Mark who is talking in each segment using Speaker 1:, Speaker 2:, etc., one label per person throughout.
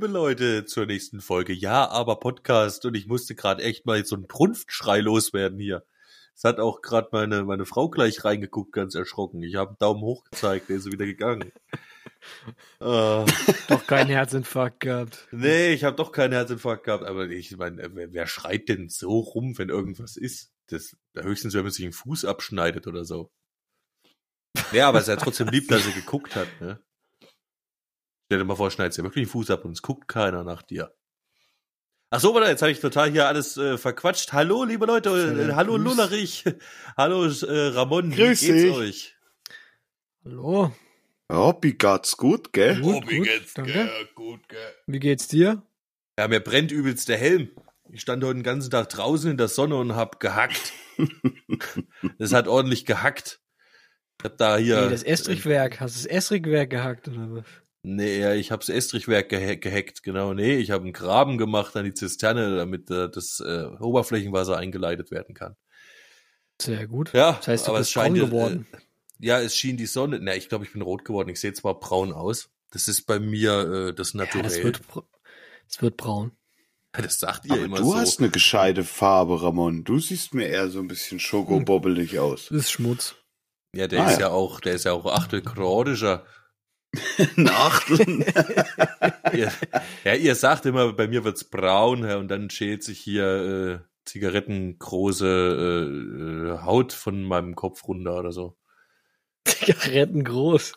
Speaker 1: Liebe Leute, zur nächsten Folge. Ja, aber Podcast. Und ich musste gerade echt mal so einen Brunftschrei loswerden hier. Es hat auch gerade meine, meine Frau gleich reingeguckt, ganz erschrocken. Ich habe einen Daumen hoch gezeigt, der ist wieder gegangen.
Speaker 2: äh, doch keinen Herzinfarkt gehabt.
Speaker 1: Nee, ich habe doch keinen Herzinfarkt gehabt. Aber ich meine, wer, wer schreit denn so rum, wenn irgendwas ist? Das höchstens, wenn man sich einen Fuß abschneidet oder so. Ja, aber es ist ja trotzdem lieb, dass er geguckt hat, ne? Stell dir mal vor, schneidest dir wirklich den Fuß ab und es guckt keiner nach dir. Ach so, warte, jetzt habe ich total hier alles äh, verquatscht. Hallo, liebe Leute, äh, hallo Grüß. Lullerich, hallo äh, Ramon,
Speaker 3: Grüß
Speaker 1: wie geht's dich. euch?
Speaker 2: Hallo.
Speaker 3: Ja, wie geht's gut, gell?
Speaker 1: Gut, oh, wie geht's, gell? Gut, gell?
Speaker 2: Wie geht's dir?
Speaker 1: Ja, mir brennt übelst der Helm. Ich stand heute den ganzen Tag draußen in der Sonne und hab gehackt. das hat ordentlich gehackt. Ich hab da hier.
Speaker 2: Nee, das Estrichwerk. Hast du das Estrichwerk gehackt oder was?
Speaker 1: Nee, ja, ich hab's Estrichwerk geha gehackt, genau. Nee, ich habe einen Graben gemacht an die Zisterne, damit äh, das äh, Oberflächenwasser eingeleitet werden kann.
Speaker 2: Sehr gut.
Speaker 1: Ja,
Speaker 2: das heißt, du
Speaker 1: aber
Speaker 2: bist
Speaker 1: es scheint
Speaker 2: braun geworden.
Speaker 1: Äh, ja, es schien die Sonne. Na, ich glaube, ich bin rot geworden. Ich sehe zwar braun aus. Das ist bei mir äh, das Naturell. Ja,
Speaker 2: das wird, das wird braun.
Speaker 1: Das sagt ihr
Speaker 3: aber
Speaker 1: immer
Speaker 3: du
Speaker 1: so.
Speaker 3: Du hast eine gescheite Farbe, Ramon. Du siehst mir eher so ein bisschen schokobobbelig aus.
Speaker 2: Das ist Schmutz.
Speaker 1: Ja, der ah, ist ja. ja. auch, der ist ja auch achtelkroatischer.
Speaker 3: Nachteln.
Speaker 1: ihr, ja, ihr sagt immer, bei mir wird's braun ja, und dann schält sich hier äh, zigarettengroße äh, äh, Haut von meinem Kopf runter oder so.
Speaker 2: Zigarettengroß.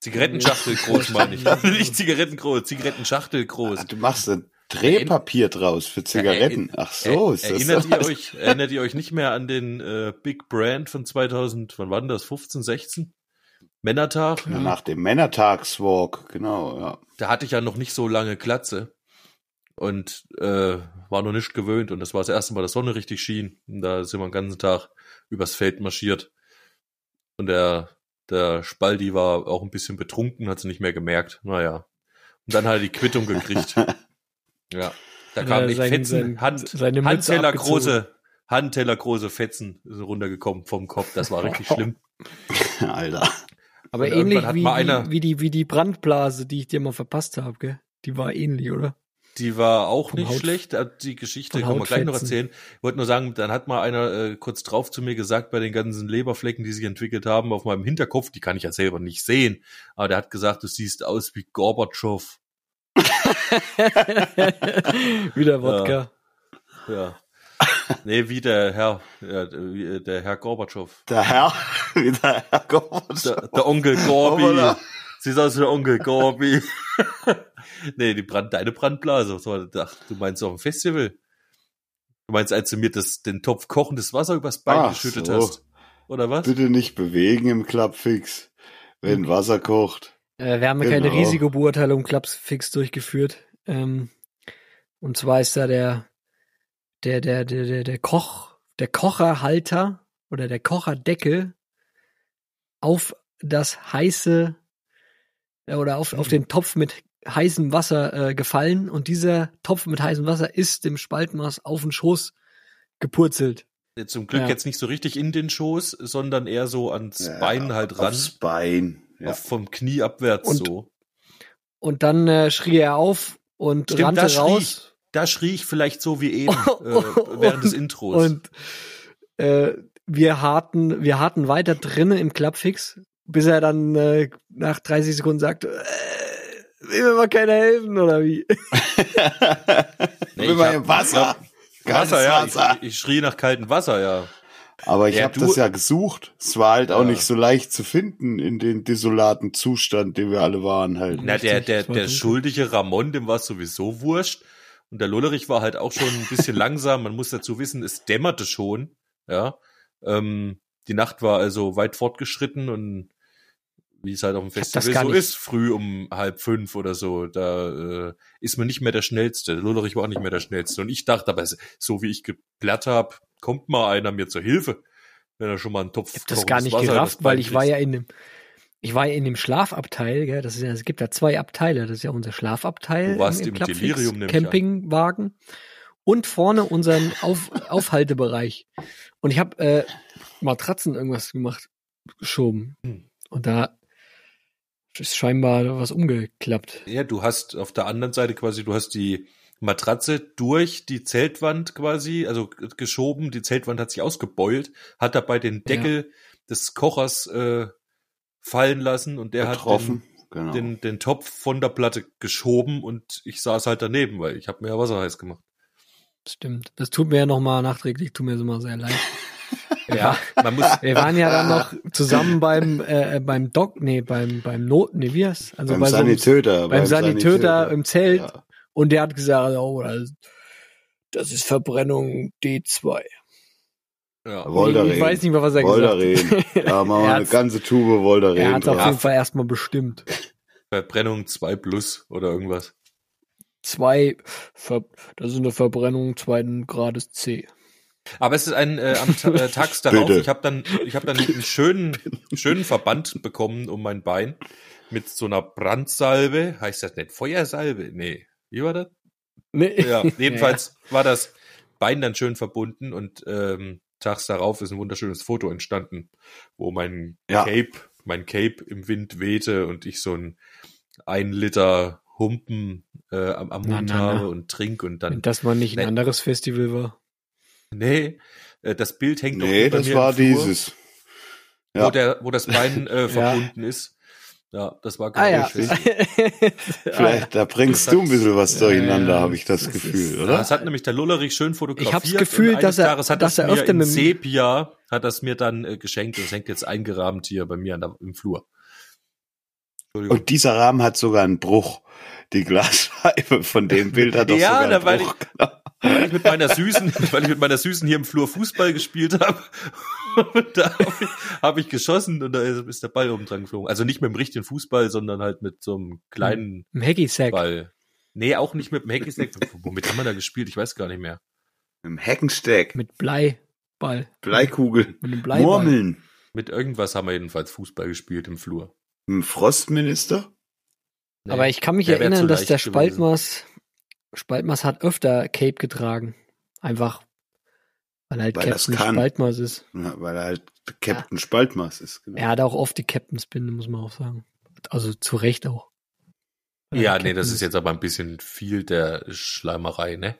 Speaker 1: Zigarettenschachtel groß meine ich. Nicht Zigarettengroß, Zigarettenschachtel groß.
Speaker 3: Du machst ein Drehpapier draus für Zigaretten. Ach so, ist
Speaker 1: das erinnert ihr euch, erinnert ihr euch nicht mehr an den äh, Big Brand von 2000, wann war das? 15, 16? Männertag.
Speaker 3: Ja, nach dem Männertagswalk, genau, ja.
Speaker 1: Da hatte ich ja noch nicht so lange Glatze und äh, war noch nicht gewöhnt und das war das erste Mal, dass Sonne richtig schien. Und da sind wir den ganzen Tag übers Feld marschiert. Und der, der Spaldi war auch ein bisschen betrunken, hat sie nicht mehr gemerkt. Naja. Und dann hat er die Quittung gekriegt. ja. Da kam ja, echt Fetzen, sein, Hand, Handteller große, Handteller große Fetzen runtergekommen vom Kopf. Das war richtig schlimm.
Speaker 3: Alter.
Speaker 2: Aber und ähnlich wie, wie, wie, die, wie die Brandblase, die ich dir mal verpasst habe, gell? Die war ähnlich, oder?
Speaker 1: Die war auch Vom nicht Haut, schlecht. Äh, die Geschichte kann man gleich noch erzählen. Ich wollte nur sagen, dann hat mal einer äh, kurz drauf zu mir gesagt, bei den ganzen Leberflecken, die sich entwickelt haben auf meinem Hinterkopf, die kann ich ja selber nicht sehen, aber der hat gesagt, du siehst aus wie Gorbatschow.
Speaker 2: Wieder Wodka.
Speaker 1: Ja. ja. Nee, wie der Herr, ja, wie der Herr Gorbatschow.
Speaker 3: Der Herr? Wie der Herr Gorbatschow?
Speaker 1: Der, der Onkel Gorbi. Siehst aus wie der Onkel Gorbi. nee, die Brand, deine Brandblase. So, ach, du meinst auf dem Festival? Du meinst, als du mir das, den Topf kochendes Wasser übers Bein ach geschüttet so. hast? Oder was?
Speaker 3: Bitte nicht bewegen im Klappfix, wenn okay. Wasser kocht.
Speaker 2: Äh, wir haben genau. keine Risikobeurteilung Klappfix durchgeführt. Ähm, und zwar ist da der der, der, der, der, der Koch, der Kocherhalter oder der Kocherdeckel auf das heiße äh, oder auf, auf mhm. den Topf mit heißem Wasser äh, gefallen und dieser Topf mit heißem Wasser ist dem Spaltmaß auf den Schoß gepurzelt.
Speaker 1: Zum Glück ja. jetzt nicht so richtig in den Schoß, sondern eher so ans ja, Bein halt ran.
Speaker 3: Aufs Bein.
Speaker 1: Ja. Auf, vom Knie abwärts
Speaker 2: und,
Speaker 1: so.
Speaker 2: Und dann äh, schrie er auf und Stimmt, rannte raus
Speaker 1: da schrie ich vielleicht so wie eben äh, während des Intros.
Speaker 2: Und äh, wir harten, wir harten weiter drinnen im Clubfix, bis er dann äh, nach 30 Sekunden sagte, äh, will mir mal keiner helfen oder wie?
Speaker 3: nee, will mal im Wasser.
Speaker 1: Wasser, ja. Wasser. Ich, ich, schrie nach kaltem Wasser, ja.
Speaker 3: Aber ich ja, habe das ja gesucht. Es war halt ja. auch nicht so leicht zu finden in den desolaten Zustand, den wir alle waren halt.
Speaker 1: Na, der, der, der schuldige Ramon, dem war sowieso wurscht. Und der Lollerich war halt auch schon ein bisschen langsam. Man muss dazu wissen, es dämmerte schon. Ja. Ähm, die Nacht war also weit fortgeschritten und wie es halt auf dem Festival so ist, früh um halb fünf oder so, da äh, ist man nicht mehr der Schnellste. Der Lollerich war auch nicht mehr der Schnellste. Und ich dachte, aber so wie ich geblärt habe, kommt mal einer mir zur Hilfe, wenn er schon mal einen Topf
Speaker 2: Ich hab das gar nicht Wasser gerafft, weil ich war ja in dem, ich war in dem Schlafabteil, gell, das ist ja, es gibt ja zwei Abteile, das ist ja unser Schlafabteil
Speaker 1: du warst im, im Delirium
Speaker 2: Campingwagen und vorne unseren Auf, Aufhaltebereich. Und ich habe äh, Matratzen irgendwas gemacht, geschoben. Hm. Und da ist scheinbar was umgeklappt.
Speaker 1: Ja, du hast auf der anderen Seite quasi, du hast die Matratze durch die Zeltwand quasi, also geschoben, die Zeltwand hat sich ausgebeult, hat dabei den Deckel ja. des Kochers äh, fallen lassen und der Betroffen. hat den, genau. den, den Topf von der Platte geschoben und ich saß halt daneben, weil ich habe mir ja Wasser heiß gemacht.
Speaker 2: Stimmt. Das tut mir ja nochmal nachträglich, tut mir so mal sehr leid.
Speaker 1: Ja, man muss.
Speaker 2: Wir waren ja dann noch zusammen beim äh, beim Doc, nee, beim beim Not, nee, wie heißt?
Speaker 3: Also beim bei Sanitäter,
Speaker 2: so, beim, beim Sanitäter, Sanitäter im Zelt ja. und der hat gesagt, oh, das ist Verbrennung D2.
Speaker 3: Ja. Voltaren.
Speaker 2: Ich weiß nicht mehr, was er
Speaker 3: Voldaren. gesagt hat. Ja, machen wir eine ganze Tube Voltaren.
Speaker 2: Er hat auf jeden Fall erstmal bestimmt.
Speaker 1: Verbrennung 2 plus oder irgendwas.
Speaker 2: Zwei, Ver das ist eine Verbrennung zweiten Grades C.
Speaker 1: Aber es ist ein äh, am äh, Tags darauf. Ich habe dann, ich habe dann einen schönen, schönen Verband bekommen um mein Bein mit so einer Brandsalbe. Heißt das nicht Feuersalbe? Nee. Wie war das?
Speaker 2: Nee.
Speaker 1: Ja, jedenfalls ja. war das Bein dann schön verbunden und ähm, tags darauf ist ein wunderschönes Foto entstanden, wo mein ja. Cape, mein Cape im Wind wehte und ich so ein ein Liter Humpen äh, am, am Mund na, na, habe und trink und dann.
Speaker 2: Dass man nicht ein anderes Festival war.
Speaker 1: Nee, äh, das Bild hängt
Speaker 3: nee, doch Nee, das war dieses.
Speaker 1: Ja. Wo, der, wo das Bein äh, verbunden ja. ist. Ja, das war
Speaker 2: ah, ja.
Speaker 3: Vielleicht, da bringst du ein bisschen was durcheinander, ja, habe ich das, das Gefühl, ist, oder?
Speaker 1: Das hat nämlich der Lullerich schön fotografiert.
Speaker 2: Ich habe das Gefühl, dass er, dass
Speaker 1: er
Speaker 2: öfter
Speaker 1: mit Sepia hat das mir dann äh, geschenkt und es hängt jetzt eingerahmt hier bei mir der, im Flur.
Speaker 3: Und dieser Rahmen hat sogar einen Bruch. Die Glasscheibe von dem Bild hat doch ja, sogar einen Bruch.
Speaker 1: Ich, weil ich mit meiner Süßen, weil ich mit meiner Süßen hier im Flur Fußball gespielt habe. Und da habe ich, hab ich geschossen und da ist der Ball oben dran geflogen. Also nicht mit dem richtigen Fußball, sondern halt mit so einem kleinen
Speaker 2: Ein Hacky-Sack.
Speaker 1: Ball. Nee, auch nicht mit dem Hacky-Sack. Womit haben wir da gespielt? Ich weiß gar nicht mehr.
Speaker 3: Mit dem Heckensteck.
Speaker 2: Mit Bleiball.
Speaker 3: Bleikugel.
Speaker 2: Mit einem Bleiball.
Speaker 3: Murmeln.
Speaker 1: Mit irgendwas haben wir jedenfalls Fußball gespielt im Flur.
Speaker 3: Mit dem Frostminister?
Speaker 2: Nee, Aber ich kann mich erinnern, dass der Spaltmaß Spaltmaß hat öfter Cape getragen. Einfach, weil er halt weil Captain Spaltmaß ist.
Speaker 3: Ja, weil er halt Captain ja. Spaltmaß ist.
Speaker 2: Genau. Er hat auch oft die Captainspinde, muss man auch sagen. Also zu Recht auch.
Speaker 1: Ja, nee, das ist jetzt aber ein bisschen viel der Schleimerei, ne?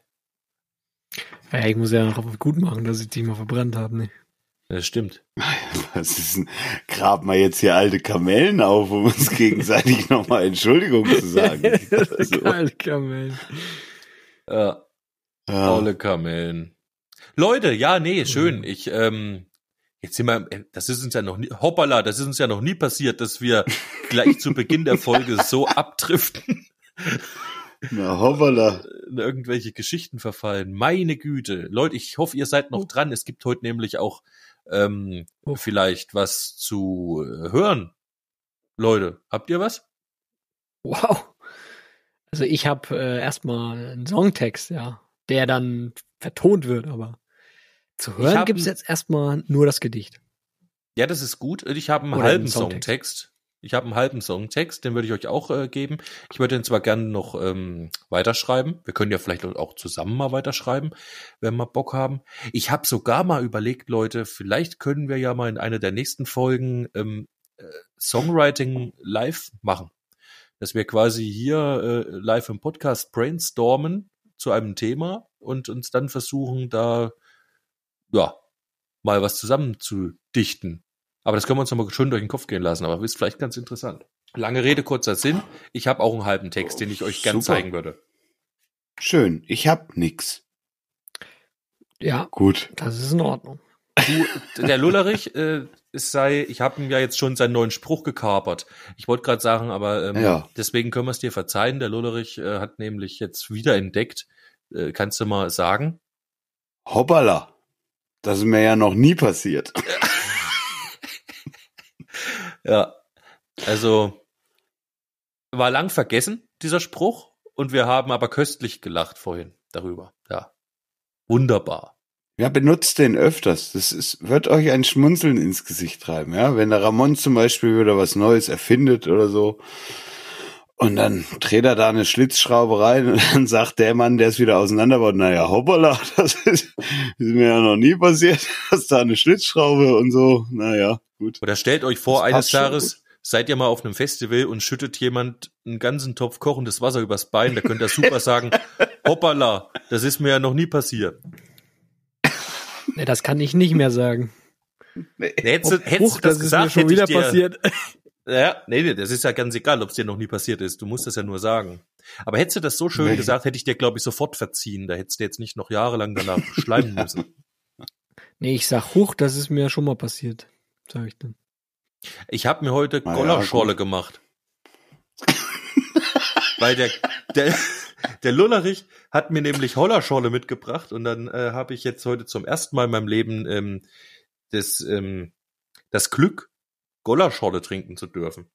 Speaker 2: Ja, ich muss ja noch gut machen, dass ich die mal verbrannt habe, ne?
Speaker 1: Das stimmt.
Speaker 3: Was ist denn? Grab mal jetzt hier alte Kamellen auf, um uns gegenseitig nochmal Entschuldigung zu sagen.
Speaker 2: also. Alte Kamellen.
Speaker 1: Ja. ja. Alte Kamellen. Leute, ja, nee, schön. Ich, ähm, jetzt sind wir, das ist uns ja noch nie, hoppala, das ist uns ja noch nie passiert, dass wir gleich zu Beginn der Folge so abdriften.
Speaker 3: Na, hoppala.
Speaker 1: Irgendwelche Geschichten verfallen. Meine Güte. Leute, ich hoffe, ihr seid noch dran. Es gibt heute nämlich auch ähm, vielleicht was zu äh, hören. Leute, habt ihr was?
Speaker 2: Wow. Also ich habe äh, erstmal einen Songtext, ja, der dann vertont wird, aber zu hören gibt es jetzt erstmal nur das Gedicht.
Speaker 1: Ja, das ist gut. Ich habe einen Oder halben Songtext. Songtext. Ich habe einen halben Songtext, den würde ich euch auch äh, geben. Ich würde den zwar gerne noch ähm, weiterschreiben. Wir können ja vielleicht auch zusammen mal weiterschreiben, wenn wir Bock haben. Ich habe sogar mal überlegt, Leute, vielleicht können wir ja mal in einer der nächsten Folgen ähm, äh, Songwriting live machen. Dass wir quasi hier äh, live im Podcast brainstormen zu einem Thema und uns dann versuchen, da ja mal was zusammen zu dichten. Aber das können wir uns nochmal schön durch den Kopf gehen lassen, aber ist vielleicht ganz interessant. Lange Rede, kurzer Sinn. Ich habe auch einen halben Text, den ich euch gern zeigen würde.
Speaker 3: Schön, ich hab nix.
Speaker 2: Ja,
Speaker 3: gut.
Speaker 2: Das ist in Ordnung.
Speaker 1: Du, der Lullerich, äh, es sei, ich habe ihm ja jetzt schon seinen neuen Spruch gekapert. Ich wollte gerade sagen, aber ähm, ja. deswegen können wir es dir verzeihen. Der Lullerich äh, hat nämlich jetzt wieder entdeckt. Äh, kannst du mal sagen?
Speaker 3: Hoppala. Das ist mir ja noch nie passiert.
Speaker 1: Ja, also war lang vergessen, dieser Spruch, und wir haben aber köstlich gelacht vorhin darüber. Ja, wunderbar.
Speaker 3: Ja, benutzt den öfters. Das ist, wird euch ein Schmunzeln ins Gesicht treiben, ja. Wenn der Ramon zum Beispiel wieder was Neues erfindet oder so, und dann dreht er da eine Schlitzschraube rein und dann sagt der Mann, der es wieder auseinanderbaut, naja, hoppala, das ist, ist, mir ja noch nie passiert, dass da eine Schlitzschraube und so, naja, gut.
Speaker 1: Oder stellt euch vor, eines Jahres seid ihr mal auf einem Festival und schüttet jemand einen ganzen Topf kochendes Wasser übers Bein, da könnt ihr super sagen, hoppala, das ist mir ja noch nie passiert.
Speaker 2: Nee, das kann ich nicht mehr sagen.
Speaker 1: Nee, hättest, du- hättest
Speaker 2: Huch,
Speaker 1: du das,
Speaker 2: das,
Speaker 1: gesagt,
Speaker 2: ist mir schon
Speaker 1: hätte
Speaker 2: wieder
Speaker 1: ich dir,
Speaker 2: passiert.
Speaker 1: Ja, nee, nee, das ist ja ganz egal, ob es dir noch nie passiert ist. Du musst das ja nur sagen. Aber hättest du das so schön
Speaker 3: Nee.
Speaker 1: gesagt, hätte ich dir, glaube ich, sofort verziehen. Da hättest du jetzt nicht noch jahrelang danach schleimen müssen.
Speaker 2: Nee, ich sag hoch, das ist mir schon mal passiert, sag ich dann.
Speaker 1: Ich habe mir heute
Speaker 3: ja,
Speaker 1: Gollerschorle
Speaker 3: gut.
Speaker 1: gemacht. Weil der, der, der Lullerich hat mir nämlich Hollerschorle mitgebracht und dann äh, habe ich jetzt heute zum ersten Mal in meinem Leben ähm, das, ähm, das Glück, Gollerschorle trinken zu dürfen.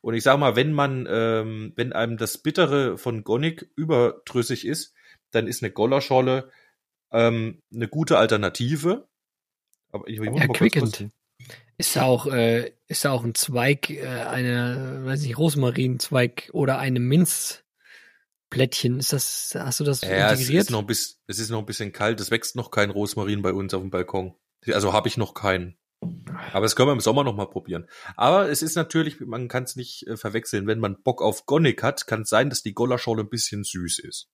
Speaker 1: Und ich sag mal, wenn man, ähm, wenn einem das Bittere von Gonic überdrüssig ist, dann ist eine Gollerschorle ähm, eine gute Alternative. Aber ich, ich muss mal kurz.
Speaker 2: Ist auch, äh, ist auch ein Zweig, äh, eine, weiß nicht, Rosmarinzweig oder eine Minzplättchen? Ist das, hast du das
Speaker 1: Ja, es
Speaker 2: integriert?
Speaker 1: ist, noch ein bisschen, es ist noch ein bisschen kalt. Es wächst noch kein Rosmarin bei uns auf dem Balkon. Also habe ich noch keinen. Aber das können wir im Sommer noch mal probieren. Aber es ist natürlich, man kann es nicht äh, verwechseln. Wenn man Bock auf Gonic hat, kann es sein, dass die Gollerschorle ein bisschen süß ist.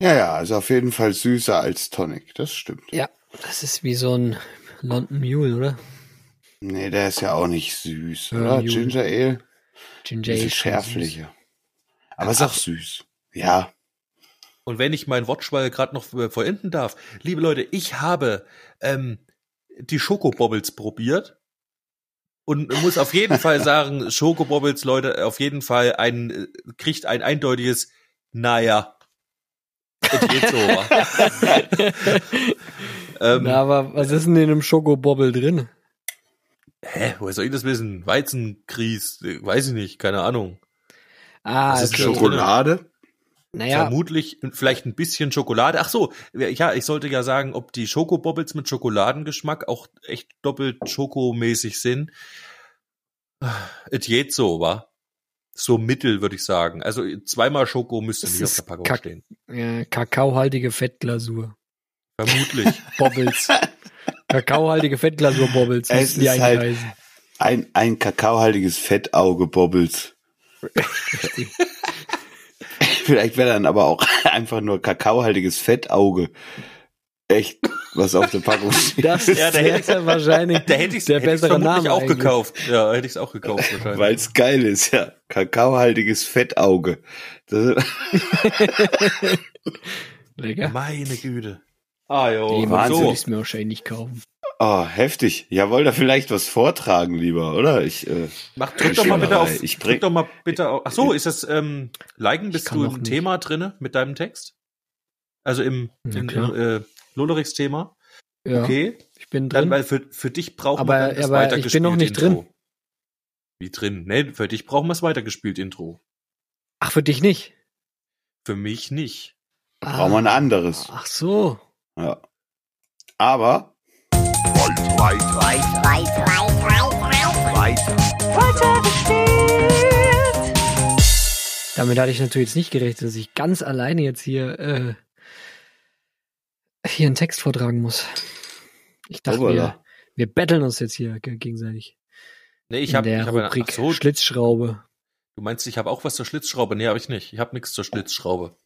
Speaker 3: Ja, ja, also auf jeden Fall süßer als Tonic, das stimmt.
Speaker 2: ja, das ist wie so ein London Mule, oder?
Speaker 3: Nee, der ist ja auch nicht süß, oder? Ginger Ale,
Speaker 2: Ginger Ale
Speaker 3: diese Aber ist auch süß. Ja,
Speaker 1: Und wenn ich meinen Wortschwall gerade noch äh, vollenden darf, liebe Leute, ich habe ähm, die Schokobobbles probiert und muss auf jeden Fall sagen, Schokobobbles, Leute, auf jeden Fall ein äh, kriegt ein eindeutiges Naja. Es geht so. ähm,
Speaker 2: Na, aber was ist denn in einem Schokobobble drin?
Speaker 1: hä, woher soll ich das wissen? Weizenkries, weiß ich nicht, keine Ahnung.
Speaker 2: Ah,
Speaker 1: Das ist
Speaker 2: okay.
Speaker 1: Schoko-
Speaker 3: Schokolade.
Speaker 2: Naja,
Speaker 1: Vermutlich vielleicht ein bisschen Schokolade. Ach so, ja, ich sollte ja sagen, ob die Schokobobbles mit Schokoladengeschmack auch echt doppelt schokomäßig sind. Es geht so, wa? So mittel, würde ich sagen. Also zweimal Schoko müsste
Speaker 2: Das
Speaker 1: nicht auf der Packung
Speaker 2: Kack-
Speaker 1: stehen.
Speaker 2: ja, kakaohaltige Fettglasur.
Speaker 1: Vermutlich.
Speaker 2: Bobbles. kakaohaltige Fettglasur-Bobbles.
Speaker 3: Es
Speaker 2: müssen die
Speaker 3: ist halt-. Ein, ein kakaohaltiges Fettauge Bobbles. Vielleicht wäre dann aber auch einfach nur kakaohaltiges Fettauge. Echt, was auf der Packung steht.
Speaker 2: Das
Speaker 1: Ja, da hätte
Speaker 2: ist ja wahrscheinlich
Speaker 1: Da hätte ich es
Speaker 2: der bessere
Speaker 1: vermutlich
Speaker 2: Name
Speaker 1: auch
Speaker 2: eigentlich.
Speaker 1: gekauft. Ja, hätte ich es auch gekauft wahrscheinlich.
Speaker 3: Weil es geil ist, ja. Kakaohaltiges Fettauge. Das,
Speaker 2: Lecker.
Speaker 1: Meine Güte. Ah, jo.
Speaker 2: Nee,
Speaker 3: Wahnsinn.
Speaker 1: So.
Speaker 2: ich es mir wahrscheinlich nicht kaufen.
Speaker 3: Oh, heftig. Ja, wollt ihr vielleicht was vortragen, lieber, oder? Ich, äh,
Speaker 1: Mach, drück doch mal bitte auf.
Speaker 3: Ich
Speaker 1: drück
Speaker 3: bring-
Speaker 1: doch mal bitte auf. Ach so, ist das ähm, Liken? Bist du im
Speaker 2: nicht.
Speaker 1: Thema drinne mit deinem Text? Also im,
Speaker 2: Ja,
Speaker 1: im, äh, Lolerichs Thema?
Speaker 2: Ja,
Speaker 1: Okay.
Speaker 2: ich bin
Speaker 1: Dann,
Speaker 2: drin.
Speaker 1: weil für, für dich brauchen
Speaker 2: Aber-
Speaker 1: wir dann das
Speaker 2: aber ich bin
Speaker 1: weitergespielt
Speaker 2: noch nicht
Speaker 1: Intro.
Speaker 2: drin.
Speaker 1: Wie drin? Nee, für dich brauchen wir das weitergespielt Intro.
Speaker 2: Ach, für dich nicht.
Speaker 1: Für mich nicht.
Speaker 3: brauchen wir ein anderes.
Speaker 2: Ach so.
Speaker 3: Ja. Aber
Speaker 2: Damit hatte ich natürlich jetzt nicht gerechnet, dass ich ganz alleine jetzt hier, äh, hier einen Text vortragen muss. Ich dachte, wir,
Speaker 3: Hoppala.
Speaker 2: wir betteln uns jetzt hier ge- gegenseitig.
Speaker 1: Nee, ich habe hab, eine- ach so,
Speaker 2: Schlitzschraube.
Speaker 1: du meinst, ich habe auch was zur Schlitzschraube? Nee, habe ich nicht. Ich habe nichts zur Schlitzschraube.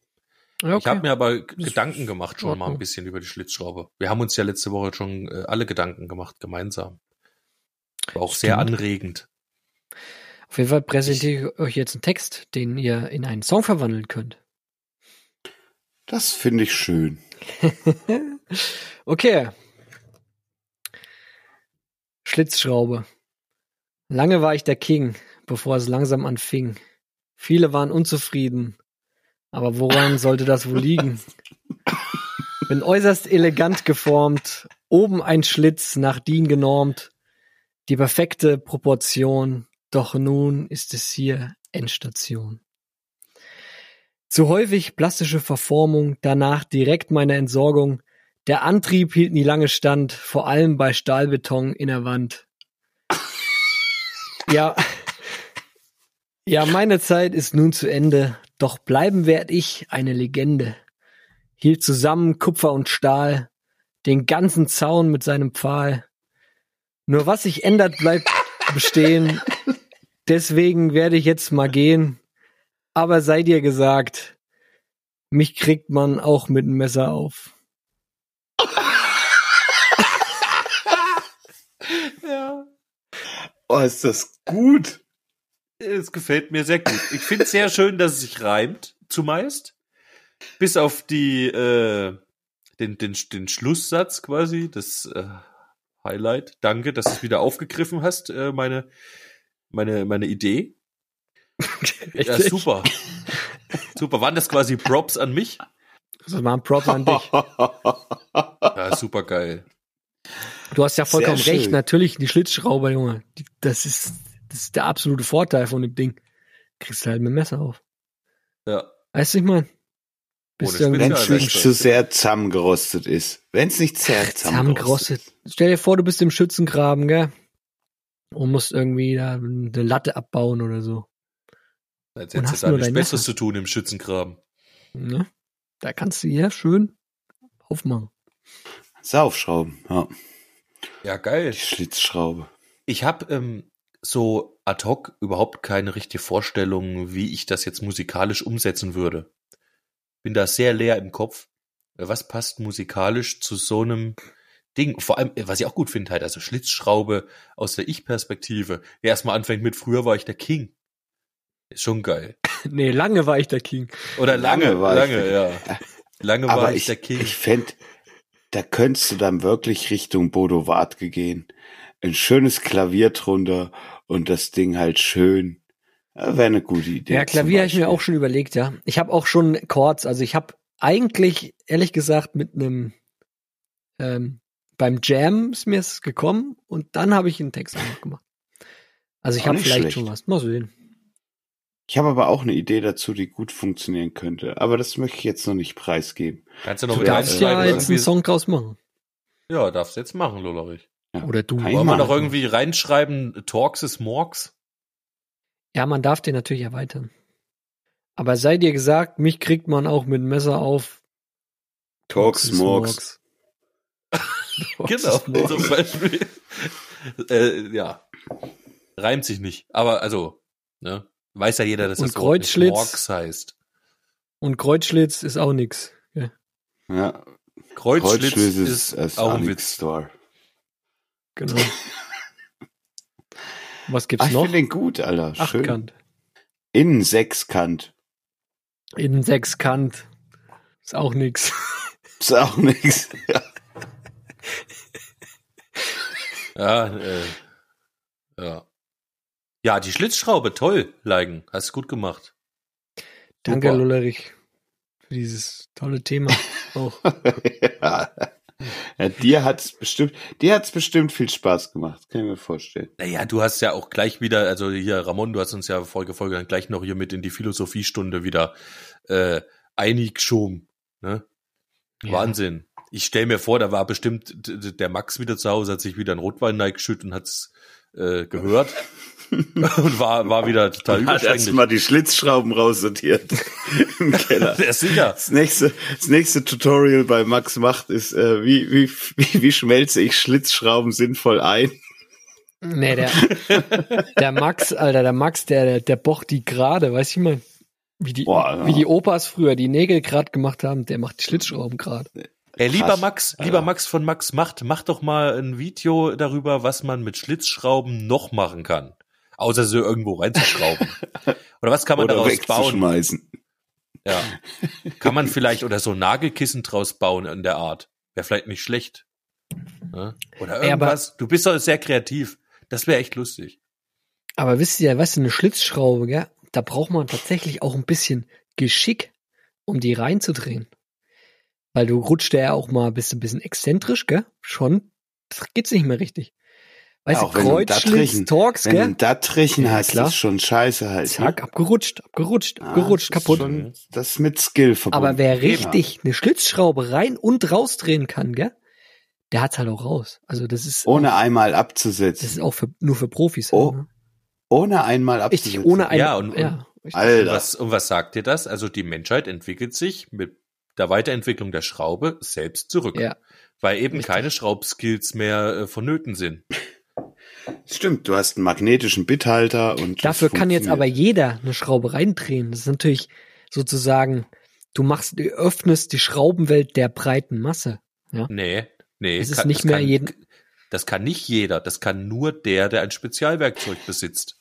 Speaker 2: Ja,
Speaker 1: Ich habe mir aber Gedanken gemacht schon mal ein bisschen über die Schlitzschraube. Wir haben uns ja letzte Woche schon äh, alle Gedanken gemacht, gemeinsam. War auch sehr
Speaker 2: Stimmt.
Speaker 1: anregend.
Speaker 2: Auf jeden Fall präsentiere ich euch jetzt einen Text, den ihr in einen Song verwandeln könnt.
Speaker 3: das finde ich schön.
Speaker 2: okay. Schlitzschraube. Lange war ich der King, bevor es langsam anfing. Viele waren unzufrieden. Aber woran sollte das wohl liegen? Bin äußerst elegant geformt, oben ein Schlitz nach DIN genormt, die perfekte Proportion, doch nun ist es hier Endstation. Zu häufig plastische Verformung, danach direkt meine Entsorgung. Der Antrieb hielt nie lange stand, vor allem bei Stahlbeton in der Wand. Ja, ja, meine Zeit ist nun zu Ende, doch bleiben werd ich eine Legende. Hielt zusammen Kupfer und Stahl, den ganzen Zaun mit seinem Pfahl. Nur was sich ändert, bleibt, bestehen. Deswegen werde ich jetzt mal gehen. Aber sei dir gesagt, mich kriegt man auch mit dem Messer auf.
Speaker 3: ja. Oh, ist das gut.
Speaker 1: Es gefällt mir sehr gut. Ich finde es sehr schön, dass es sich reimt, zumeist. Bis auf die, äh, den, den, den Schlusssatz quasi, das äh, Highlight. Danke, dass du es wieder aufgegriffen hast, äh, meine, meine, meine Idee. ja, super. super. Waren das quasi Props an mich?
Speaker 2: Das waren Props an dich.
Speaker 1: ja, super geil.
Speaker 2: Du hast ja vollkommen recht. Natürlich, die Schlitzschrauber, Junge. Die, das ist, das ist der absolute Vorteil von dem Ding. Kriegst du halt mit dem Messer auf.
Speaker 1: Ja.
Speaker 2: Weißt du, ich mein?
Speaker 3: Wenn es nicht zu sehr zusammengerostet ist. Wenn es nicht sehr zusammengerostet ist.
Speaker 2: Stell dir vor, du bist im Schützengraben, gell? Und musst irgendwie da eine Latte abbauen oder so.
Speaker 1: Jetzt hättest du da nichts Besseres zu tun im Schützengraben.
Speaker 2: Ja, da kannst du ja schön aufmachen.
Speaker 3: Saufschrauben, ja.
Speaker 1: Ja, geil.
Speaker 3: Die Schlitzschraube.
Speaker 1: Ich habe ähm, so ad hoc überhaupt keine richtige Vorstellung, wie ich das jetzt musikalisch umsetzen würde. Bin da sehr leer im Kopf. Was passt musikalisch zu so einem Ding? Vor allem, was ich auch gut finde, halt, also Schlitzschraube aus der Ich-Perspektive. Erstmal anfängt mit, früher war ich der King. Ist schon geil.
Speaker 2: nee, lange war ich der King.
Speaker 1: Oder lange, lange, war lange, ja. Lange
Speaker 3: Aber
Speaker 1: war ich,
Speaker 3: ich
Speaker 1: der King.
Speaker 3: Ich fände, da könntest du dann wirklich Richtung Bodo Wartke gehen. Ein schönes Klavier drunter und das Ding halt schön. Wäre eine gute Idee.
Speaker 2: Ja, Klavier habe ich mir auch schon überlegt, ja. Ich habe auch schon Chords, also ich habe eigentlich, ehrlich gesagt, mit einem ähm, beim Jam ist mir es gekommen und dann habe ich einen Text noch gemacht. Also ich habe vielleicht schlecht. schon was. Mal sehen.
Speaker 3: Ich habe aber auch eine Idee dazu, die gut funktionieren könnte. Aber das möchte ich jetzt noch nicht preisgeben.
Speaker 2: Kannst du noch du darfst ja jetzt einen Song draus machen.
Speaker 1: Ja, darfst du jetzt machen, Lollerich.
Speaker 2: Ja. Oder du.
Speaker 1: Wollen wir noch irgendwie reinschreiben, Talks is Morgs?
Speaker 2: Ja, man darf den natürlich erweitern. Aber sei dir gesagt, mich kriegt man auch mit Messer auf.
Speaker 3: Talks Morgs.
Speaker 1: genau, zum Beispiel. äh, ja. Reimt sich nicht. Aber also, ne? Weiß ja jeder, dass
Speaker 2: und
Speaker 1: das
Speaker 2: Kreuzschlitz,
Speaker 1: Morgs heißt.
Speaker 2: Und Kreuzschlitz ist auch nix.
Speaker 3: Ja. ja.
Speaker 1: Kreuzschlitz, Kreuzschlitz ist, ist auch ein Witz.
Speaker 3: Store.
Speaker 2: Genau. Was gibt's
Speaker 3: Ach,
Speaker 2: noch?
Speaker 3: Ich finde den gut, Alter.
Speaker 2: Achtkant.
Speaker 3: Schön. Innen sechskant.
Speaker 2: Innen sechskant. Ist auch nix.
Speaker 3: Ist auch nix. Ja.
Speaker 1: ja, äh, ja. Ja, die Schlitzschraube, toll, Leigen. Hast du gut gemacht.
Speaker 2: Danke, Super. Lullerich, für dieses tolle Thema auch.
Speaker 3: ja. ja. dir hat's bestimmt, dir hat's bestimmt viel Spaß gemacht, kann ich mir vorstellen.
Speaker 1: Naja, du hast ja auch gleich wieder, also hier, Ramon, du hast uns ja Folge Folge dann gleich noch hier mit in die Philosophiestunde wieder äh, eingeschoben. Ne? Ja. Wahnsinn. Ich stell mir vor, da war bestimmt der Max wieder zu Hause, hat sich wieder ein Rotwein geschüttet und hat's äh, gehört. und war, war wieder total
Speaker 3: überschwänglich. Hat erstmal die Schlitzschrauben raussortiert im Keller.
Speaker 1: Der ist sicher.
Speaker 3: Das nächste, das nächste Tutorial bei Max Macht ist, äh, wie, wie, wie, wie schmelze ich Schlitzschrauben sinnvoll ein?
Speaker 2: Nee, der, der Max, Alter, der Max, der, der, der bocht die gerade, weißt du mal, wie die, Boah, ja. wie die Opas früher die Nägel gerade gemacht haben, der macht die Schlitzschrauben gerade.
Speaker 1: Ey, lieber Max, lieber Max von Max Macht, mach doch mal ein Video darüber, was man mit Schlitzschrauben noch machen kann außer sie irgendwo reinzuschrauben. oder was kann man oder daraus bauen? Ja. Kann man vielleicht oder so Nagelkissen draus bauen in der Art? Wäre vielleicht nicht schlecht. Ja? Oder irgendwas. Ja, du bist doch sehr kreativ. Das wäre echt lustig.
Speaker 2: Aber wisst ihr, was eine Schlitzschraube, gell? Da braucht man tatsächlich auch ein bisschen Geschick, um die reinzudrehen. Weil du rutscht ja auch mal, bist ein bisschen exzentrisch, gell? Schon geht's nicht mehr richtig. Weißt ja, du, Kreuzschlitz, Torx,
Speaker 3: gell? Wenn du da Trichen ja, hast, klar. ist schon scheiße halt.
Speaker 2: Zack, ne? abgerutscht, abgerutscht, ah, abgerutscht, kaputt.
Speaker 3: Schon, das ist mit Skill verbunden.
Speaker 2: Aber wer richtig ja. eine Schlitzschraube rein und rausdrehen kann, gell? Der hat's halt auch raus. Also das ist
Speaker 3: ohne auch, einmal abzusetzen.
Speaker 2: Das ist auch für, nur für Profis.
Speaker 3: Oh, halt, ne? Ohne einmal abzusetzen.
Speaker 2: Richtig, ohne einmal.
Speaker 1: Ja, und, ja,
Speaker 3: Alter.
Speaker 1: Und was, und was sagt dir das? Also die Menschheit entwickelt sich mit der Weiterentwicklung der Schraube selbst zurück. Ja. Weil eben richtig. keine Schraubskills mehr äh, vonnöten sind.
Speaker 3: Stimmt, du hast einen magnetischen Bithalter und
Speaker 2: Dafür
Speaker 3: das
Speaker 2: kann jetzt aber jeder eine Schraube reindrehen. Das ist natürlich sozusagen, du machst, du öffnest die Schraubenwelt der breiten Masse.
Speaker 1: Nee, nee.
Speaker 2: Es ist
Speaker 1: kann-
Speaker 2: nicht
Speaker 1: das
Speaker 2: mehr
Speaker 1: kann,
Speaker 2: jeden-
Speaker 1: Das kann nicht jeder. Das kann nur der, der ein Spezialwerkzeug besitzt.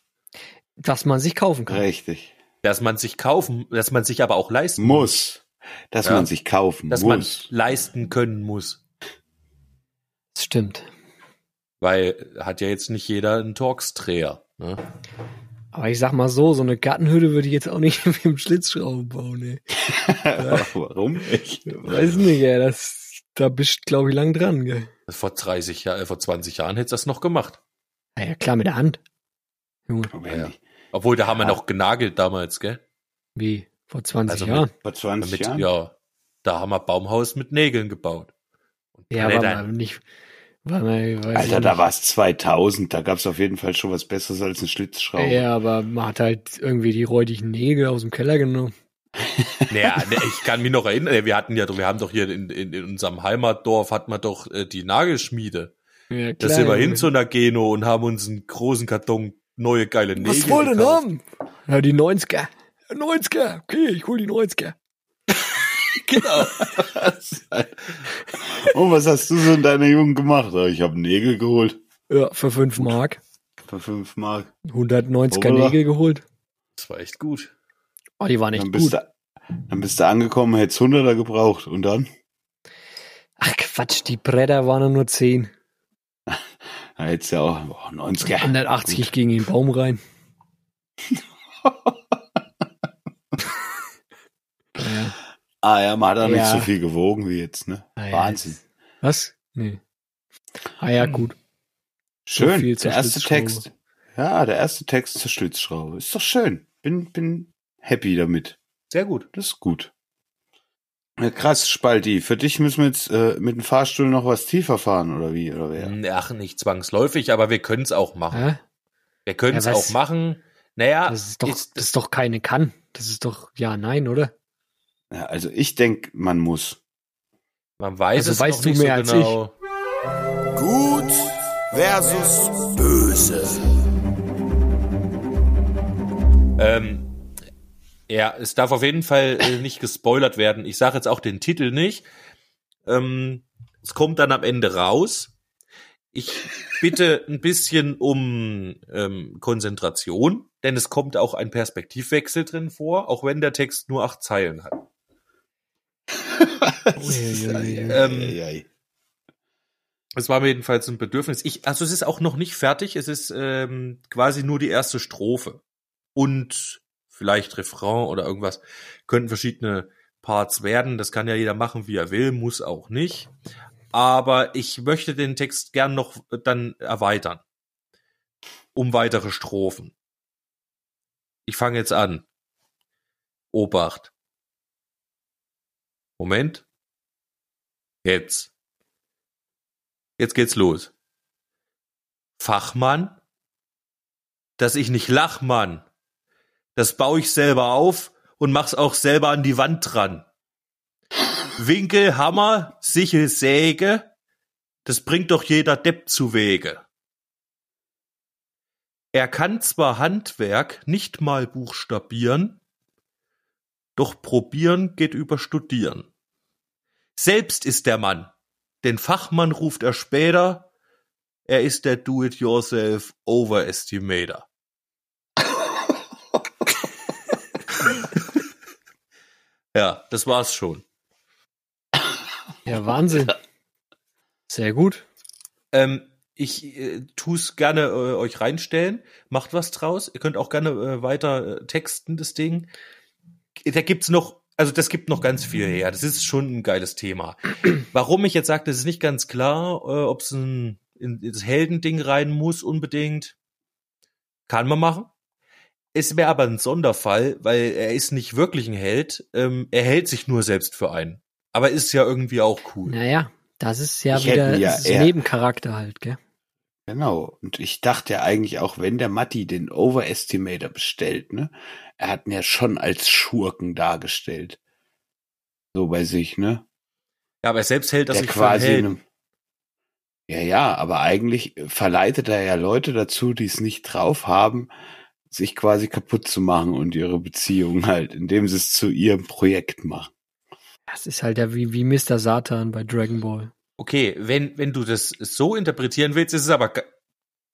Speaker 2: Was man sich kaufen kann.
Speaker 3: Richtig.
Speaker 1: Dass man sich kaufen, dass man sich aber auch leisten
Speaker 3: Muss. Dass
Speaker 1: Ja.
Speaker 3: man sich kaufen
Speaker 1: Dass man
Speaker 3: muss.
Speaker 1: leisten können muss.
Speaker 2: Das stimmt.
Speaker 1: Weil hat ja jetzt nicht jeder einen Torx-Dreher. Ne?
Speaker 2: Aber ich sag mal so, so eine Gartenhütte würde ich jetzt auch nicht mit dem Schlitzschrauben bauen, ey.
Speaker 3: Warum nicht?
Speaker 2: Weiß nicht, ey. Das, da bist du, glaube ich, lang dran, gell.
Speaker 1: Vor 30 Jahren, äh, vor 20 Jahren hätte das noch gemacht.
Speaker 2: Na ja, klar, mit der Hand. Junge,
Speaker 1: Ja. Obwohl, da haben wir
Speaker 3: Ja.
Speaker 1: noch genagelt damals, gell?
Speaker 2: wie? Vor 20
Speaker 1: Also
Speaker 2: Jahren?
Speaker 3: Vor 20
Speaker 1: Mit,
Speaker 3: Jahren?
Speaker 1: ja, da haben wir Baumhaus mit Nägeln gebaut. Und
Speaker 2: Ja, aber nicht. Man, weiß
Speaker 3: Alter,
Speaker 2: ich
Speaker 3: da war es 2000. Da gab es auf jeden Fall schon was Besseres als ein Schlitzschrauber.
Speaker 2: Ja, aber man hat halt irgendwie die räudigen Nägel aus dem Keller genommen.
Speaker 1: Naja, ne, ich kann mich noch erinnern, wir hatten ja, wir haben doch hier in, in, in unserem Heimatdorf hatten wir doch äh, die Nagelschmiede.
Speaker 2: Ja,
Speaker 1: Da
Speaker 2: klar,
Speaker 1: sind wir hin zu einer Geno und haben uns einen großen Karton neue geile Nägel
Speaker 2: Was wollt ihr haben? Ja, die 90er. 90er. Okay, ich hol die 90er.
Speaker 1: Genau.
Speaker 3: Und was hast du so in deiner Jugend gemacht? Ich habe Nägel geholt.
Speaker 2: Ja, für 5 Mark.
Speaker 3: Für 5 Mark.
Speaker 2: 190er
Speaker 3: Hoppala.
Speaker 2: Nägel geholt.
Speaker 1: Das war echt gut.
Speaker 2: Oh, die waren echt
Speaker 3: Dann bist,
Speaker 2: gut.
Speaker 3: du, dann bist du angekommen, hättest 100er gebraucht. Und dann?
Speaker 2: Ach Quatsch, die Bretter waren nur 10.
Speaker 3: Da hättest du ja auch oh, 90er.
Speaker 2: 180 gegen den Baum rein.
Speaker 3: Ah ja, man hat auch nicht
Speaker 2: Ja.
Speaker 3: so viel gewogen wie jetzt, ne?
Speaker 2: Ah, ja,
Speaker 3: Wahnsinn.
Speaker 2: jetzt- Was? Nee. Ah ja, gut.
Speaker 3: Schön.
Speaker 2: viel zur
Speaker 3: der erste. Text. Ja, der erste Text zur Schlitzschraube. Ist doch schön. Bin, bin happy damit.
Speaker 1: Sehr gut.
Speaker 3: Das ist gut. Ja, krass, Spalti. Für dich müssen wir jetzt äh, mit dem Fahrstuhl noch was tiefer fahren, oder wie? Oder wer?
Speaker 1: Ach, nicht zwangsläufig, aber wir können es auch machen.
Speaker 2: Hä?
Speaker 1: Wir können es
Speaker 2: Ja,
Speaker 1: auch machen. Naja,
Speaker 2: Das ist doch,
Speaker 1: ist-
Speaker 2: das ist doch keine kann. Das ist doch ja, nein, oder?
Speaker 3: Ja, also ich denke, man muss.
Speaker 1: man weiß
Speaker 2: Also
Speaker 1: es
Speaker 2: weißt
Speaker 1: noch
Speaker 2: du
Speaker 1: nicht
Speaker 2: mehr
Speaker 1: so
Speaker 2: als
Speaker 1: genau.
Speaker 4: Gut versus böse.
Speaker 1: Ähm, ja, es darf auf jeden Fall äh, nicht gespoilert werden. Ich sage jetzt auch den Titel nicht. Ähm, es kommt dann am Ende raus. Ich bitte ein bisschen um ähm, Konzentration, denn es kommt auch ein Perspektivwechsel drin vor, auch wenn der Text nur acht Zeilen hat. Ähm. Es war mir jedenfalls ein Bedürfnis. Ich, also es ist auch noch nicht fertig. Es ist ähm, quasi nur die erste Strophe und vielleicht Refrain oder irgendwas. Könnten verschiedene Parts werden. Das kann ja jeder machen, wie er will, muss auch nicht. Aber ich möchte den Text gern noch dann erweitern. Um weitere Strophen. Ich fange jetzt an. Obacht. Moment. Jetzt. Jetzt geht's los. Fachmann? Dass ich nicht lach, Mann. Das baue ich selber auf und mach's auch selber an die Wand dran. Winkel, Hammer, Sichel, Säge, das bringt doch jeder Depp zu Wege. Er kann zwar Handwerk nicht mal buchstabieren, doch probieren geht über studieren. Selbst ist der Mann, den Fachmann ruft er später, er ist der Do-it-yourself Overestimator. ja, das war's schon.
Speaker 2: Ja, Wahnsinn. Sehr gut.
Speaker 1: Ähm, ich äh, tu's gerne äh, euch reinstellen. Macht was draus. Ihr könnt auch gerne äh, weiter äh, texten, das Ding. Da gibt's noch, also das gibt noch ganz viel her. Das ist schon ein geiles Thema. Warum ich jetzt sage, das ist nicht ganz klar, äh, ob es ein in, in das Heldending rein muss unbedingt. Kann man machen. Ist mir aber ein Sonderfall, weil er ist nicht wirklich ein Held. Ähm, er hält sich nur selbst für einen. Aber ist ja irgendwie auch cool.
Speaker 2: Naja, das ist ja
Speaker 3: Ich
Speaker 2: wieder
Speaker 3: ja eher-
Speaker 2: Nebencharakter halt, gell?
Speaker 3: Genau. Und ich dachte ja eigentlich auch, wenn der Matti den Overestimator bestellt, ne, er hat ihn ja schon als Schurken dargestellt. So bei sich, ne?
Speaker 1: Ja, aber selbst hält er
Speaker 3: Der
Speaker 1: sich für einen
Speaker 3: quasi
Speaker 1: Helden.
Speaker 3: einem, Ja, ja, aber eigentlich verleitet er ja Leute dazu, die es nicht drauf haben, sich quasi kaputt zu machen und ihre Beziehung halt, indem sie es zu ihrem Projekt machen.
Speaker 2: Das ist halt ja wie, wie Mr. Satan bei Dragon Ball.
Speaker 1: Okay, wenn, wenn du das so interpretieren willst, ist es aber,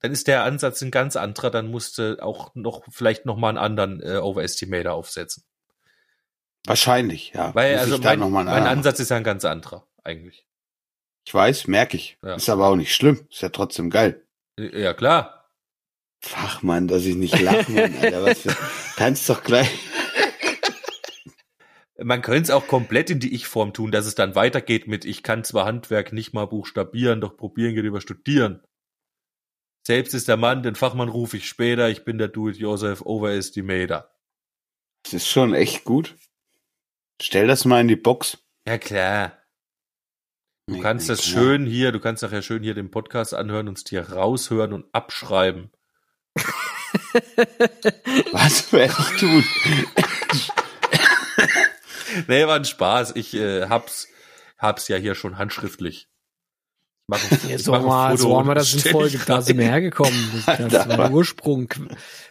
Speaker 1: dann ist der Ansatz ein ganz anderer, dann musst du auch noch, vielleicht noch mal einen anderen äh, Overestimator aufsetzen.
Speaker 3: Wahrscheinlich, ja.
Speaker 1: Weil,
Speaker 3: Muss
Speaker 1: also mein,
Speaker 3: noch mal
Speaker 1: mein Ansatz ist ja ein ganz anderer, eigentlich.
Speaker 3: Ich weiß, merke ich.
Speaker 1: Ja.
Speaker 3: Ist aber auch nicht schlimm. Ist ja trotzdem geil.
Speaker 1: Ja, klar.
Speaker 3: Fachmann, dass ich nicht lache, Mann, Alter. Was für, kannst doch gleich.
Speaker 1: Man könnte es auch komplett in die Ich-Form tun, dass es dann weitergeht mit Ich kann zwar Handwerk nicht mal buchstabieren, doch probieren geht über Studieren. Selbst ist der Mann, den Fachmann rufe ich später, ich bin der Do-it-yourself Overestimator.
Speaker 3: Das ist schon echt gut. Stell das mal in die Box.
Speaker 1: Ja, klar. Du
Speaker 3: Nee,
Speaker 1: kannst
Speaker 3: nee,
Speaker 1: das
Speaker 3: klar.
Speaker 1: schön hier, du kannst nachher schön hier den Podcast anhören und es dir raushören und abschreiben.
Speaker 3: Was werde ich tun?
Speaker 1: Nee, war ein Spaß. Ich äh, hab's, hab's ja hier schon handschriftlich. Ich mache ein, mach
Speaker 2: so, mal, so haben wir das in Folge, da sind wir hergekommen. Das, das
Speaker 3: Da
Speaker 2: war der Ursprung.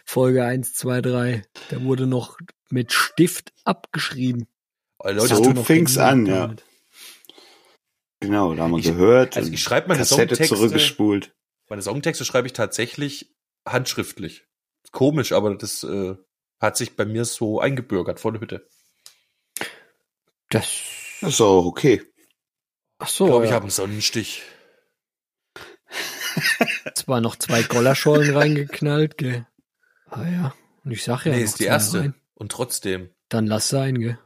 Speaker 2: Folge 1, 2, 3. Da wurde noch mit Stift abgeschrieben.
Speaker 1: Oh, Leute,
Speaker 3: So fing's an, ja.
Speaker 2: damit?
Speaker 3: Genau, da haben wir
Speaker 1: Ich-
Speaker 3: gehört.
Speaker 1: also
Speaker 3: und
Speaker 1: ich schreibe meine
Speaker 3: Kassette
Speaker 1: Songtexte,
Speaker 3: zurückgespult.
Speaker 1: meine Songtexte schreibe ich tatsächlich handschriftlich. Komisch, aber das äh, hat sich bei mir so eingebürgert, volle Hütte.
Speaker 2: Das,
Speaker 3: ist auch okay.
Speaker 2: ach
Speaker 1: Ich
Speaker 2: so,
Speaker 1: glaube, ich
Speaker 2: ja.
Speaker 1: habe einen Sonnenstich.
Speaker 2: zwar noch zwei Gollerschollen reingeknallt, gell. Ah ja. Und ich sag ja,
Speaker 1: nee,
Speaker 2: noch
Speaker 1: ist die erste.
Speaker 2: Rein.
Speaker 1: Und trotzdem.
Speaker 2: Dann lass sein, gell.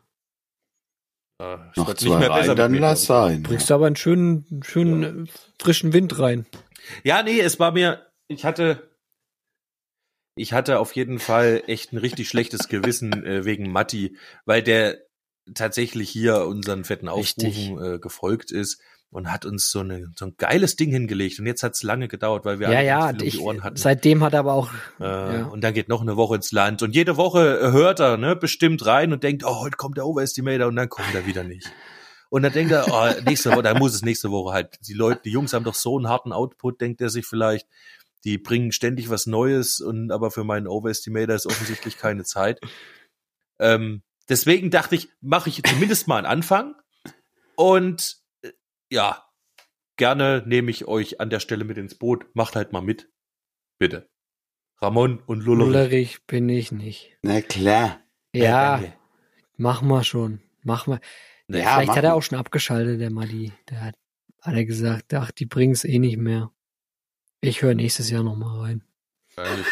Speaker 1: Äh, es
Speaker 3: Noch zwei rein, dann
Speaker 1: mit mir,
Speaker 3: lass
Speaker 1: ich.
Speaker 3: sein.
Speaker 2: Bringst du aber einen schönen, schönen, äh, frischen Wind rein.
Speaker 1: Ja, nee, es war mir, ich hatte, ich hatte auf jeden Fall echt ein richtig schlechtes Gewissen äh, wegen Matti, weil der tatsächlich hier unseren fetten. Aufrufen äh, gefolgt ist und hat uns so, eine, so ein geiles Ding hingelegt. Und jetzt hat's lange gedauert, weil wir
Speaker 2: ja, ja,
Speaker 1: um
Speaker 2: ich,
Speaker 1: die Ohren hatten.
Speaker 2: seitdem hat er aber auch,
Speaker 1: Äh,
Speaker 2: ja.
Speaker 1: Und dann geht noch eine Woche ins Land. Und jede Woche äh, hört er ne, bestimmt rein und denkt, oh, heute kommt der Overestimator und dann kommt er wieder nicht. Und dann denkt er, oh, nächste Woche, dann muss es nächste Woche halt. Die Leute, die Jungs haben doch so einen harten Output, denkt er sich vielleicht. Die bringen ständig was Neues und aber für meinen Overestimator ist offensichtlich keine Zeit. Ähm, deswegen dachte ich, mache ich zumindest mal einen Anfang. Und äh, ja, gerne nehme ich euch an der Stelle mit ins Boot. Macht halt mal mit. Bitte. Ramon und Lullerich.
Speaker 2: Lullerich bin ich nicht.
Speaker 3: Na klar.
Speaker 2: Ja,
Speaker 1: danke.
Speaker 2: mach mal schon. Mach mal.
Speaker 3: Ja,
Speaker 2: Vielleicht
Speaker 3: mach
Speaker 2: hat er auch schon abgeschaltet, der Madi. Der hat, hat er gesagt, ach, die bringen's eh nicht mehr. Ich höre nächstes Jahr noch mal rein.
Speaker 1: wahrscheinlich.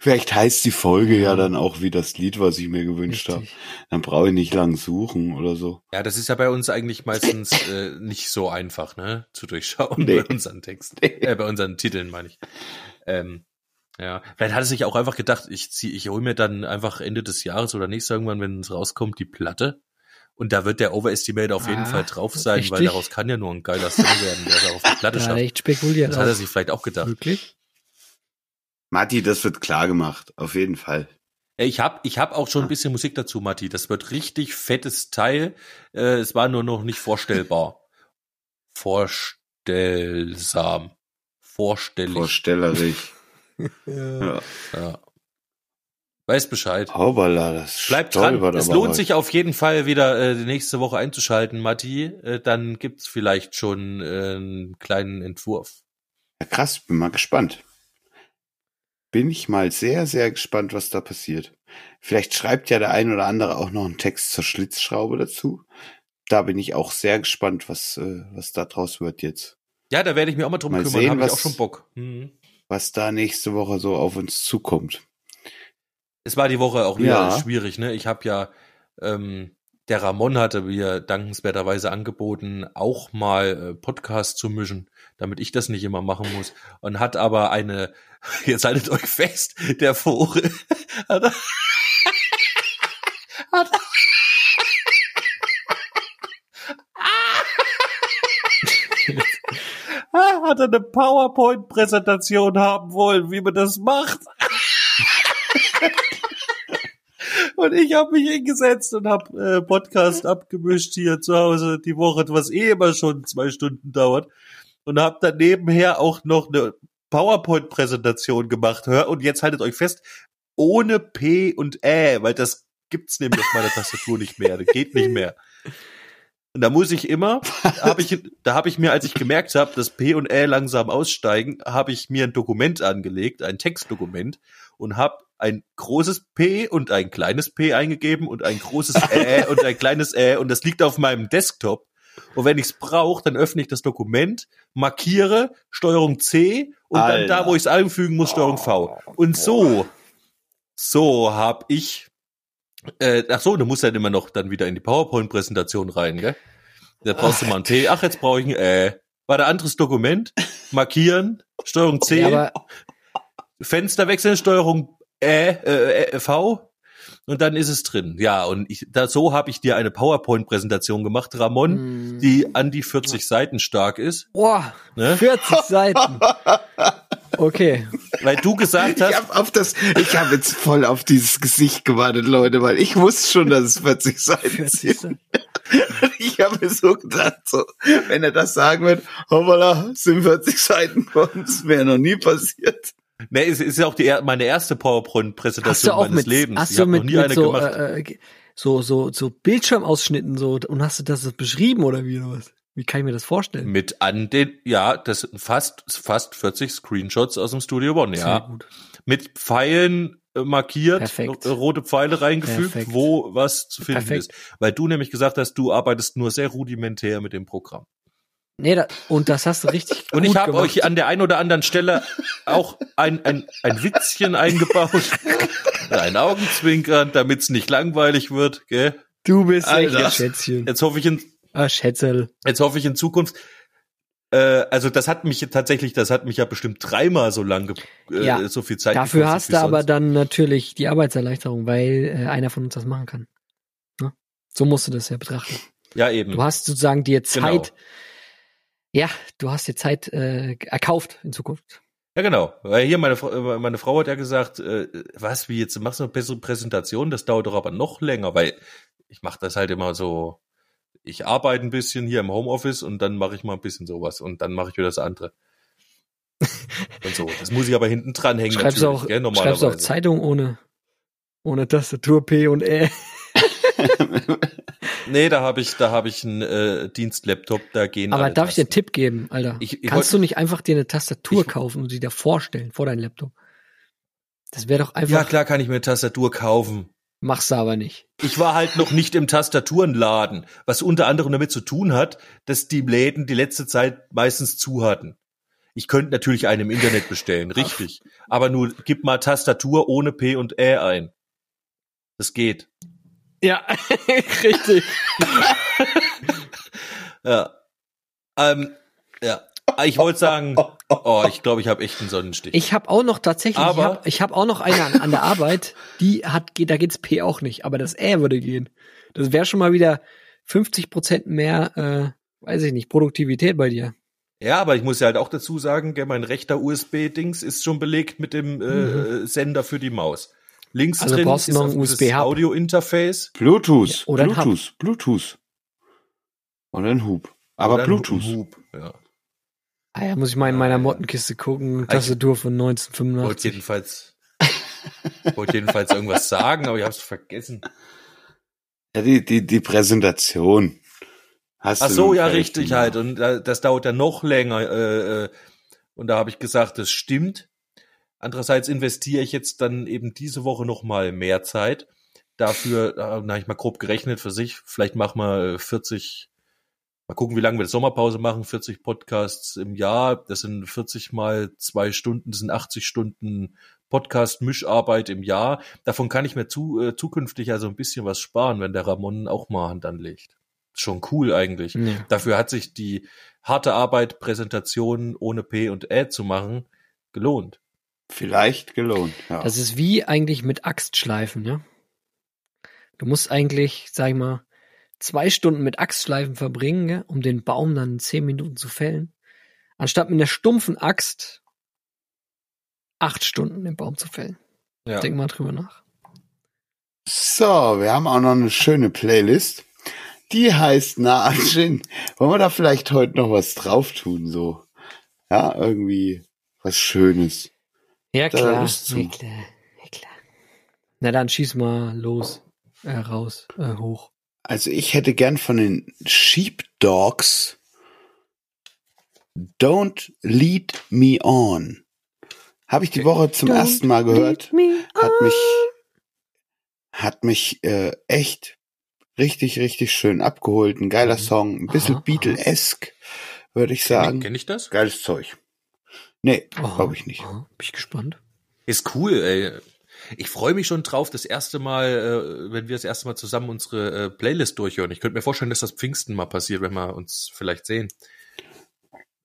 Speaker 3: Vielleicht heißt die Folge ja dann auch wie das Lied, was ich mir gewünscht habe. Dann brauche ich nicht lang suchen oder so.
Speaker 1: Ja, das ist ja bei uns eigentlich meistens äh, nicht so einfach, ne, zu durchschauen
Speaker 3: Nee.
Speaker 1: bei unseren Texten, äh, bei unseren Titeln meine ich. Ähm, ja, vielleicht hat er sich auch einfach gedacht, ich zieh, ich hole mir dann einfach Ende des Jahres oder nächstes Jahr irgendwann, wenn es rauskommt, die Platte. Und da wird der Overestimator auf jeden
Speaker 2: Ah,
Speaker 1: Fall drauf sein, weil
Speaker 2: richtig?
Speaker 1: daraus kann ja nur ein geiler Song werden, der da auf die Platte
Speaker 2: er
Speaker 1: schafft.
Speaker 2: echt spekuliert.
Speaker 1: Das hat er sich vielleicht auch gedacht.
Speaker 2: Wirklich?
Speaker 3: Matti, das wird klar gemacht. Auf jeden Fall.
Speaker 1: Ja, Ich hab, ich hab auch schon ein bisschen Musik dazu, Matti. Das wird richtig fettes Teil. Äh, es war nur noch nicht vorstellbar. Vorstellsam. Vorstellig.
Speaker 3: Vorstellerisch. ja.
Speaker 1: ja. Weiß Bescheid.
Speaker 3: Hoppala, das
Speaker 1: Bleibt dran. Es lohnt
Speaker 3: heute.
Speaker 1: sich auf jeden Fall wieder äh, die nächste Woche einzuschalten, Matti. Äh, dann gibt's vielleicht schon äh, einen kleinen Entwurf.
Speaker 3: Ja, krass, bin mal gespannt. Bin ich mal sehr, sehr gespannt, was da passiert. Vielleicht schreibt ja der ein oder andere auch noch einen Text zur Schlitzschraube dazu. Da bin ich auch sehr gespannt, was, äh, was da draus wird jetzt.
Speaker 1: Ja, da werde ich mich auch mal drum
Speaker 3: Mal
Speaker 1: kümmern.
Speaker 3: sehen,
Speaker 1: Habe ich
Speaker 3: was-
Speaker 1: auch schon Bock. Mhm.
Speaker 3: Was da nächste Woche so auf uns zukommt.
Speaker 1: Es war die Woche auch wieder
Speaker 3: Ja.
Speaker 1: schwierig, ne? Ich habe ja, ähm, der Ramon hatte mir dankenswerterweise angeboten, auch mal äh, Podcast zu mischen, damit ich das nicht immer machen muss. Und hat aber eine, jetzt haltet euch fest, der Vogel hat, hat, hat eine PowerPoint-Präsentation haben wollen, wie man das macht. Und ich habe mich hingesetzt und habe äh, Podcast abgemischt hier zu Hause die Woche, was eh immer schon zwei Stunden dauert. Und habe dann nebenher auch noch eine PowerPoint-Präsentation gemacht. Hör, und jetzt haltet euch fest, ohne P und Ä, weil das gibt's nämlich auf meiner Tastatur nicht mehr. Das geht nicht mehr. Und da muss ich immer, hab ich, da habe ich mir, als ich gemerkt habe, dass P und Ä langsam aussteigen, habe ich mir ein Dokument angelegt, ein Textdokument und habe ein großes P und ein kleines P eingegeben und ein großes Ä und ein kleines Ä und das liegt auf meinem Desktop. Und wenn ich es brauche, dann öffne ich das Dokument, markiere Steuerung C und
Speaker 3: Alter.
Speaker 1: dann da, wo ich es einfügen muss, Steuerung V. Und so, so habe ich, äh, ach so, du musst dann immer noch dann wieder in die PowerPoint-Präsentation rein, gell? Da brauchst du mal ein P. Ach, jetzt brauche ich ein Ä. War da anderes Dokument, markieren, Steuerung C,
Speaker 2: Ja,
Speaker 1: Fenster wechseln, Steuerung Ä, äh, äh, V und dann ist es drin. Ja, und ich, da, so habe ich dir eine PowerPoint-Präsentation gemacht, Ramon,
Speaker 2: Mm.
Speaker 1: die an die 40 Seiten stark ist,
Speaker 2: boah,
Speaker 1: ne?
Speaker 2: 40 Seiten. Okay.
Speaker 1: weil du gesagt
Speaker 3: Ich
Speaker 1: hast,
Speaker 3: habe auf das, ich habe jetzt voll auf dieses Gesicht gewartet, Leute, weil ich wusste schon, dass es 40 Seiten
Speaker 2: 40
Speaker 3: sind. Ich habe mir so gedacht, so, wenn er das sagen wird, hoppala, sind 40 Seiten uns, wäre noch nie passiert.
Speaker 1: Ne, es ist ja auch die, meine erste PowerPoint-Präsentation meines
Speaker 2: mit,
Speaker 1: Lebens.
Speaker 2: hast
Speaker 1: ich
Speaker 2: du
Speaker 1: habe noch
Speaker 2: mit,
Speaker 1: nie
Speaker 2: mit
Speaker 1: eine
Speaker 2: so,
Speaker 1: gemacht.
Speaker 2: äh, äh, so, so, so Bildschirmausschnitten so, und hast du das beschrieben oder wie oder was? Wie kann ich mir das vorstellen?
Speaker 1: mit an den, ja, das sind fast, fast 40 Screenshots aus dem Studio One,
Speaker 2: Sehr
Speaker 1: ja.
Speaker 2: gut.
Speaker 1: Mit Pfeilen äh, markiert,
Speaker 2: Perfekt.
Speaker 1: äh, rote Pfeile reingefügt,
Speaker 2: Perfekt.
Speaker 1: wo was zu finden
Speaker 2: Perfekt.
Speaker 1: ist. Weil du nämlich gesagt hast, du arbeitest nur sehr rudimentär mit dem Programm.
Speaker 2: Nee, da, und das hast du richtig
Speaker 1: Und
Speaker 2: gut
Speaker 1: ich habe euch an der einen oder anderen Stelle auch ein, ein, ein Witzchen eingebaut. ein Augenzwinkern, damit es nicht langweilig wird. Gell?
Speaker 2: Du bist
Speaker 3: Alter.
Speaker 2: ein Schätzchen.
Speaker 1: Jetzt hoffe ich in,
Speaker 2: Ah, Schätzel.
Speaker 1: jetzt hoffe ich in Zukunft. Äh, also das hat mich tatsächlich, das hat mich ja bestimmt dreimal so lange, äh,
Speaker 2: Ja,
Speaker 1: so viel Zeit.
Speaker 2: Dafür
Speaker 1: gekostet
Speaker 2: hast du aber dann natürlich die Arbeitserleichterung, weil äh, einer von uns das machen kann. Ne? So musst du das ja betrachten.
Speaker 1: Ja eben.
Speaker 2: Du hast sozusagen dir
Speaker 1: Genau.
Speaker 2: Ja, du hast dir Zeit äh, erkauft in Zukunft.
Speaker 1: Ja, genau. Weil hier meine, Frau- meine Frau hat ja gesagt, äh, was, wie jetzt machst du eine bessere Präsentation? Das dauert doch aber noch länger, weil ich mache das halt immer so, ich arbeite ein bisschen hier im Homeoffice und dann mache ich mal ein bisschen sowas und dann mache ich wieder das andere. und so. Das muss ich aber hinten dran hängen.
Speaker 2: Schreibst du auch,
Speaker 1: gell,
Speaker 2: schreibst auch. Zeitung ohne, ohne Tastatur P und E.
Speaker 1: Nee, da habe ich, da habe ich einen äh, Dienstlaptop, da gehen
Speaker 2: Aber darf ich dir einen
Speaker 1: Tasten.
Speaker 2: Tipp geben, Alter?
Speaker 1: Ich- ich
Speaker 2: Kannst
Speaker 1: wollt-
Speaker 2: du nicht einfach dir eine Tastatur
Speaker 1: Ich-
Speaker 2: kaufen und sie dir vorstellen vor deinem Laptop? Das wäre doch einfach,
Speaker 1: Ja, klar kann ich mir eine Tastatur kaufen.
Speaker 2: machst du aber nicht.
Speaker 1: Ich war halt noch nicht im Tastaturenladen, was unter anderem damit zu tun hat, dass die Läden die letzte Zeit meistens zu hatten. Ich könnte natürlich einen im Internet bestellen, richtig. Aber nur gib mal Tastatur ohne P und Ä ein. Das geht.
Speaker 2: Ja, richtig.
Speaker 1: Ja. Ähm, ja. Ich wollte sagen, oh, ich glaube, ich habe echt einen Sonnenstich.
Speaker 2: Ich habe auch noch tatsächlich,
Speaker 1: Aber-
Speaker 2: ich habe ich hab auch noch eine an, an der Arbeit, die hat, geht- da geht's P auch nicht, aber das Ä würde gehen. Das wäre schon mal wieder 50 Prozent mehr, äh, weiß ich nicht, Produktivität bei dir.
Speaker 1: ja, aber ich muss ja halt auch dazu sagen, gell, mein rechter USB-Dings ist schon belegt mit dem äh, Sender für die Maus. Links.
Speaker 2: Also
Speaker 1: drin
Speaker 2: brauchst du
Speaker 1: ist
Speaker 2: noch ein
Speaker 1: dieses
Speaker 2: USB-Hub.
Speaker 1: Audio-Interface.
Speaker 3: Bluetooth,
Speaker 2: Ja, oder ein Hub.
Speaker 3: Bluetooth, Bluetooth. Oder ein Hub. Aber
Speaker 1: Oder ein
Speaker 3: Bluetooth.
Speaker 1: Hub, ja.
Speaker 2: Ah ja, muss ich mal in meiner Mottenkiste gucken, Tastatur von
Speaker 1: Wollte
Speaker 2: 1985.
Speaker 1: jedenfalls, wollte jedenfalls irgendwas sagen, aber ich habe es vergessen.
Speaker 3: Ja, die, die, die Präsentation. Hast
Speaker 1: Ach so, ja, richtig
Speaker 3: gemacht.
Speaker 1: halt. Und das dauert dann noch länger. Äh, äh, und da habe ich gesagt, das stimmt. Andererseits investiere ich jetzt dann eben diese Woche noch mal mehr Zeit. Dafür, äh, na, ich mal grob gerechnet für sich, vielleicht machen wir 40, mal gucken, wie lange wir die Sommerpause machen, 40 Podcasts im Jahr. Das sind 40 mal zwei Stunden, das sind 80 Stunden Podcast-Mischarbeit im Jahr. Davon kann ich mir zu, äh, zukünftig also ein bisschen was sparen, wenn der Ramon auch mal Hand anlegt. Schon cool eigentlich.
Speaker 2: Ja.
Speaker 1: Dafür hat sich die harte Arbeit, Präsentationen ohne P und Ä zu machen, gelohnt.
Speaker 3: Vielleicht gelohnt. Ja.
Speaker 2: Das ist wie eigentlich mit Axtschleifen, ja. Du musst eigentlich, sag ich mal, zwei Stunden mit Axtschleifen verbringen, ja, um den Baum dann in zehn Minuten zu fällen. Anstatt mit einer stumpfen Axt acht Stunden den Baum zu fällen.
Speaker 1: Ja.
Speaker 2: Denk mal drüber nach.
Speaker 3: So, wir haben auch noch eine schöne Playlist. Die heißt Na. Wollen wir da vielleicht heute noch was drauf tun, so? Ja, irgendwie was Schönes.
Speaker 2: Ja,
Speaker 3: Da
Speaker 2: klar. Ja, klar. Ja, klar. Na dann schieß mal los. Äh, raus. Äh, hoch.
Speaker 3: Also ich hätte gern von den Sheepdogs Don't Lead Me On. Habe ich die Woche zum
Speaker 2: Don't
Speaker 3: ersten Mal gehört.
Speaker 2: Me
Speaker 3: Hat mich, hat mich äh, echt richtig, richtig schön abgeholt. Ein geiler
Speaker 2: Mhm.
Speaker 3: Song. Ein bisschen Beatle-esque, würde ich sagen.
Speaker 1: Kenne ich das?
Speaker 3: Geiles Zeug. Nee,
Speaker 2: Aha,
Speaker 3: glaube ich nicht.
Speaker 2: aha. Bin ich gespannt.
Speaker 1: Ist cool, ey. Ich freue mich schon drauf, das erste Mal, äh, wenn wir das erste Mal zusammen unsere äh, Playlist durchhören. Ich könnte mir vorstellen, dass das Pfingsten mal passiert, wenn wir uns vielleicht sehen.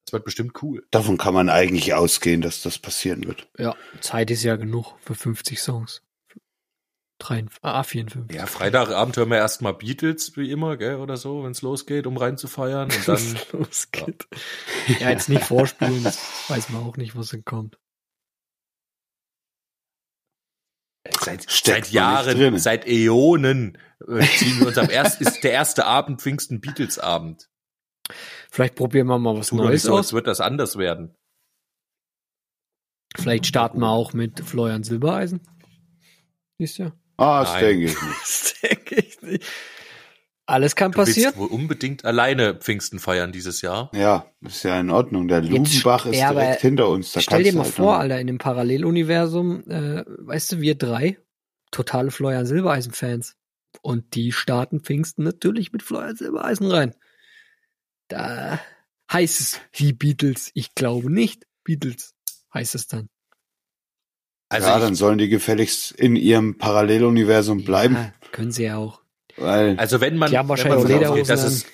Speaker 1: Das wird bestimmt cool.
Speaker 3: Davon kann man eigentlich ausgehen, dass das passieren wird.
Speaker 2: Ja, Zeit ist ja genug für 50 Songs. Drei, ah, 54.
Speaker 1: Ja, Freitagabend hören wir erstmal Beatles, wie immer, gell, oder so, wenn es losgeht, um reinzufeiern. Und dann,
Speaker 2: losgeht. Ja, jetzt nicht vorspielen, das weiß man auch nicht, was dann kommt.
Speaker 1: seit, seit. Jahren, seit Äonen äh, ziehen wir uns am ersten, ist der erste Abend Pfingsten Beatles-Abend.
Speaker 2: Vielleicht probieren wir mal was
Speaker 1: Tu doch nicht
Speaker 2: Neues
Speaker 1: so,
Speaker 2: aus.
Speaker 1: wird das anders werden.
Speaker 2: Vielleicht starten wir auch mit Florian Silbereisen. Siehst du?
Speaker 3: Ah, das denke ich nicht.
Speaker 2: Das denke ich nicht. Alles kann
Speaker 1: Du
Speaker 2: passieren.
Speaker 1: willst wohl unbedingt alleine Pfingsten feiern dieses Jahr.
Speaker 3: Ja, ist ja in Ordnung. Der Lubenbach ist
Speaker 2: ja,
Speaker 3: direkt hinter uns. Da
Speaker 2: Stell dir
Speaker 3: du
Speaker 2: mal
Speaker 3: halt
Speaker 2: vor, Alter, in dem Paralleluniversum, äh, weißt du, wir drei, totale Florian Silbereisen-Fans. Und die starten Pfingsten natürlich mit Florian Silbereisen rein. Da heißt es wie Beatles. Ich glaube nicht Beatles, heißt es dann.
Speaker 1: Also
Speaker 3: ja,
Speaker 1: ich,
Speaker 3: dann sollen die gefälligst in ihrem Paralleluniversum bleiben,
Speaker 2: Ja, können sie ja auch.
Speaker 3: weil
Speaker 1: Also wenn man,
Speaker 2: Die haben
Speaker 1: wenn
Speaker 2: wahrscheinlich
Speaker 1: man
Speaker 3: auch
Speaker 1: davon ausgeht, dass es,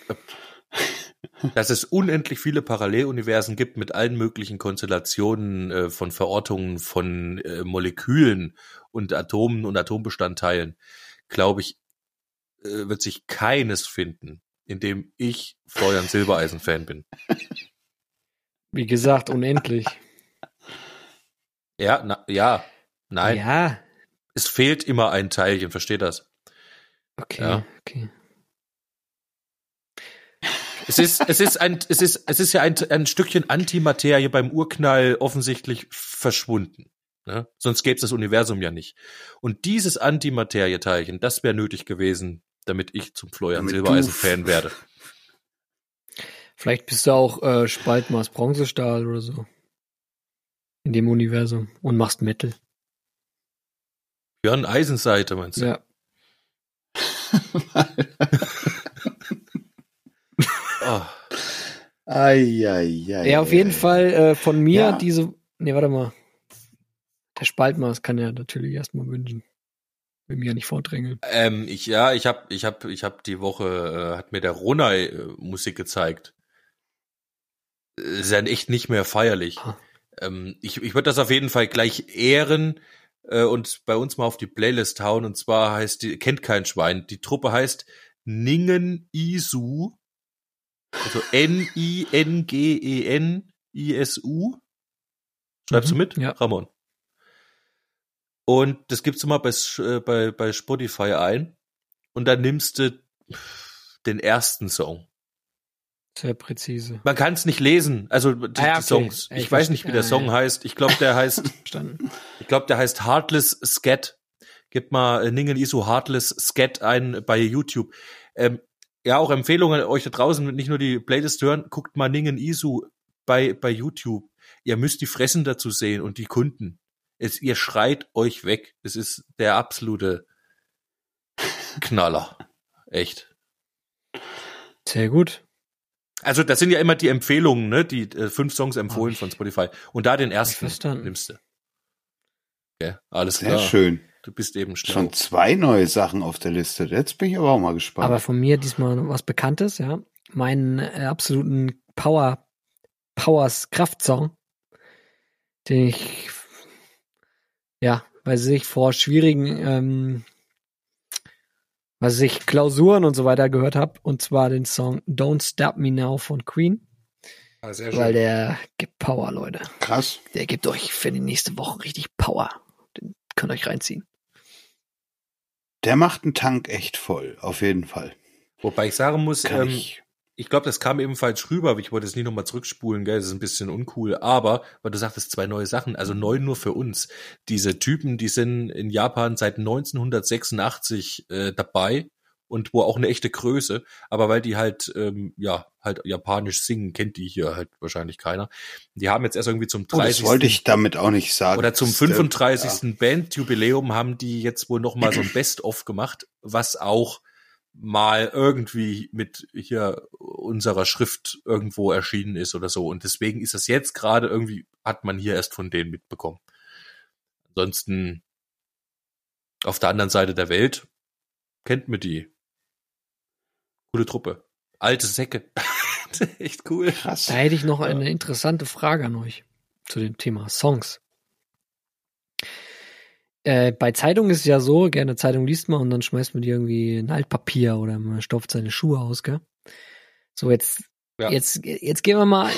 Speaker 1: dass es unendlich viele Paralleluniversen gibt mit allen möglichen Konstellationen äh, von Verortungen von äh, Molekülen und Atomen und Atombestandteilen, glaube ich, äh, wird sich keines finden, in dem ich Florian Silbereisen-Fan bin.
Speaker 2: Wie gesagt, unendlich.
Speaker 1: Ja, na, ja, nein,
Speaker 2: Ja,
Speaker 1: es fehlt immer ein Teilchen, versteht das?
Speaker 2: okay,
Speaker 1: Ja.
Speaker 2: okay.
Speaker 1: Es ist, es ist ein, es ist, es ist ja ein, ein Stückchen Antimaterie beim Urknall offensichtlich verschwunden. Ne? Sonst gäbe es das Universum ja nicht. Und dieses Antimaterieteilchen, das wäre nötig gewesen, damit ich zum Florian Silbereisen-Fan werde.
Speaker 2: Vielleicht bist du auch äh, Spaltmaß Bronzestahl oder so. In dem Universum. Und machst Metal.
Speaker 1: Björn Eisenseite, meinst du?
Speaker 2: Ja.
Speaker 1: Oh,
Speaker 3: Eieiei.
Speaker 2: Ja, auf jeden Fall äh, von mir
Speaker 3: Ja.
Speaker 2: diese. Nee, warte mal. Der Spaltmaß kann er natürlich erstmal wünschen. Will mir ja nicht vordrängeln.
Speaker 1: ähm, ich, ja, ich hab, ich hab, ich hab die Woche, äh, hat mir der Ronay äh, Musik gezeigt. Äh, Ist ja echt nicht mehr feierlich.
Speaker 2: Ah.
Speaker 1: Ähm, ich ich würde das auf jeden Fall gleich ehren äh, und bei uns mal auf die Playlist hauen. Und zwar heißt die, kennt kein Schwein. Die Truppe heißt Ningen Isu. Also N-I-N-G-E-N-I-S-U. Schreibst du
Speaker 2: Mhm,
Speaker 1: mit?
Speaker 2: ja.
Speaker 1: Ramon. Und das gibst du mal bei, äh, bei, bei Spotify ein. Und dann nimmst du den ersten Song.
Speaker 2: Sehr präzise.
Speaker 1: Man kann es nicht lesen, also die,
Speaker 2: Ah ja,
Speaker 1: die
Speaker 2: okay.
Speaker 1: Songs. Ich,
Speaker 2: ich
Speaker 1: weiß nicht, wie der Song
Speaker 2: ja.
Speaker 1: heißt. Ich glaube, der heißt,
Speaker 2: Verstanden.
Speaker 1: ich glaube, der heißt Heartless Scat. Gib mal äh, Ningen Isu Heartless Scat ein bei YouTube. Ähm, ja, auch Empfehlungen euch da draußen, nicht nur die Playlist hören, guckt mal Ningen Isu bei, bei YouTube. Ihr müsst die Fressen dazu sehen und die Kunden. Es, ihr schreit euch weg. Es ist der absolute Knaller. Echt.
Speaker 2: Sehr gut.
Speaker 1: Also das sind ja immer die Empfehlungen, ne? Die äh, fünf Songs empfohlen
Speaker 2: Hab ich-
Speaker 1: von Spotify. Und da den ersten nimmst du. Ja, alles
Speaker 3: Sehr
Speaker 1: klar.
Speaker 3: schön.
Speaker 1: Du bist eben schlau.
Speaker 3: Schon zwei neue Sachen auf der Liste. Jetzt bin ich aber auch mal gespannt.
Speaker 2: Aber von mir diesmal was Bekanntes, ja. Meinen äh, absoluten Power, Powers Kraftsong, den ich, ja, weiß ich, vor schwierigen, ähm, was ich, Klausuren und so weiter gehört habe. Und zwar den Song Don't Stop Me Now von Queen.
Speaker 1: Ah, sehr
Speaker 2: Weil der gibt Power, Leute.
Speaker 3: Krass.
Speaker 2: Der gibt euch für die nächste Woche richtig Power. Den könnt ihr euch reinziehen.
Speaker 3: Der macht einen Tank echt voll. Auf jeden Fall.
Speaker 1: Wobei ich sagen muss,
Speaker 3: Kann
Speaker 1: ähm,
Speaker 3: ich.
Speaker 1: Ich glaube, das kam ebenfalls rüber, aber ich wollte es nicht nochmal zurückspulen, gell, das ist ein bisschen uncool, aber, weil du sagtest, zwei neue Sachen, also neu nur für uns. Diese Typen, die sind in Japan seit 1986 äh, dabei und wo auch eine echte Größe, aber weil die halt, ähm, ja, halt japanisch singen, kennt die hier halt wahrscheinlich keiner. Die haben jetzt erst irgendwie zum
Speaker 3: Oh,
Speaker 1: 30.
Speaker 3: das wollte ich damit auch nicht sagen.
Speaker 1: Oder zum
Speaker 3: Das, äh,
Speaker 1: 35. Bandjubiläum haben die jetzt wohl noch mal so ein Best-of gemacht, was auch mal irgendwie mit hier unserer Schrift irgendwo erschienen ist oder so. Und deswegen ist das jetzt gerade irgendwie, hat man hier erst von denen mitbekommen. Ansonsten auf der anderen Seite der Welt kennt man die. Coole Truppe. Alte Säcke. Echt cool.
Speaker 3: Krass.
Speaker 2: Da hätte ich noch eine interessante Frage an euch zu dem Thema Songs. Äh, bei Zeitungen ist es ja so, gerne Zeitung liest man und dann schmeißt man die irgendwie in Altpapier oder man stopft seine Schuhe aus, gell? So, jetzt,
Speaker 1: Ja.
Speaker 2: jetzt, jetzt gehen wir mal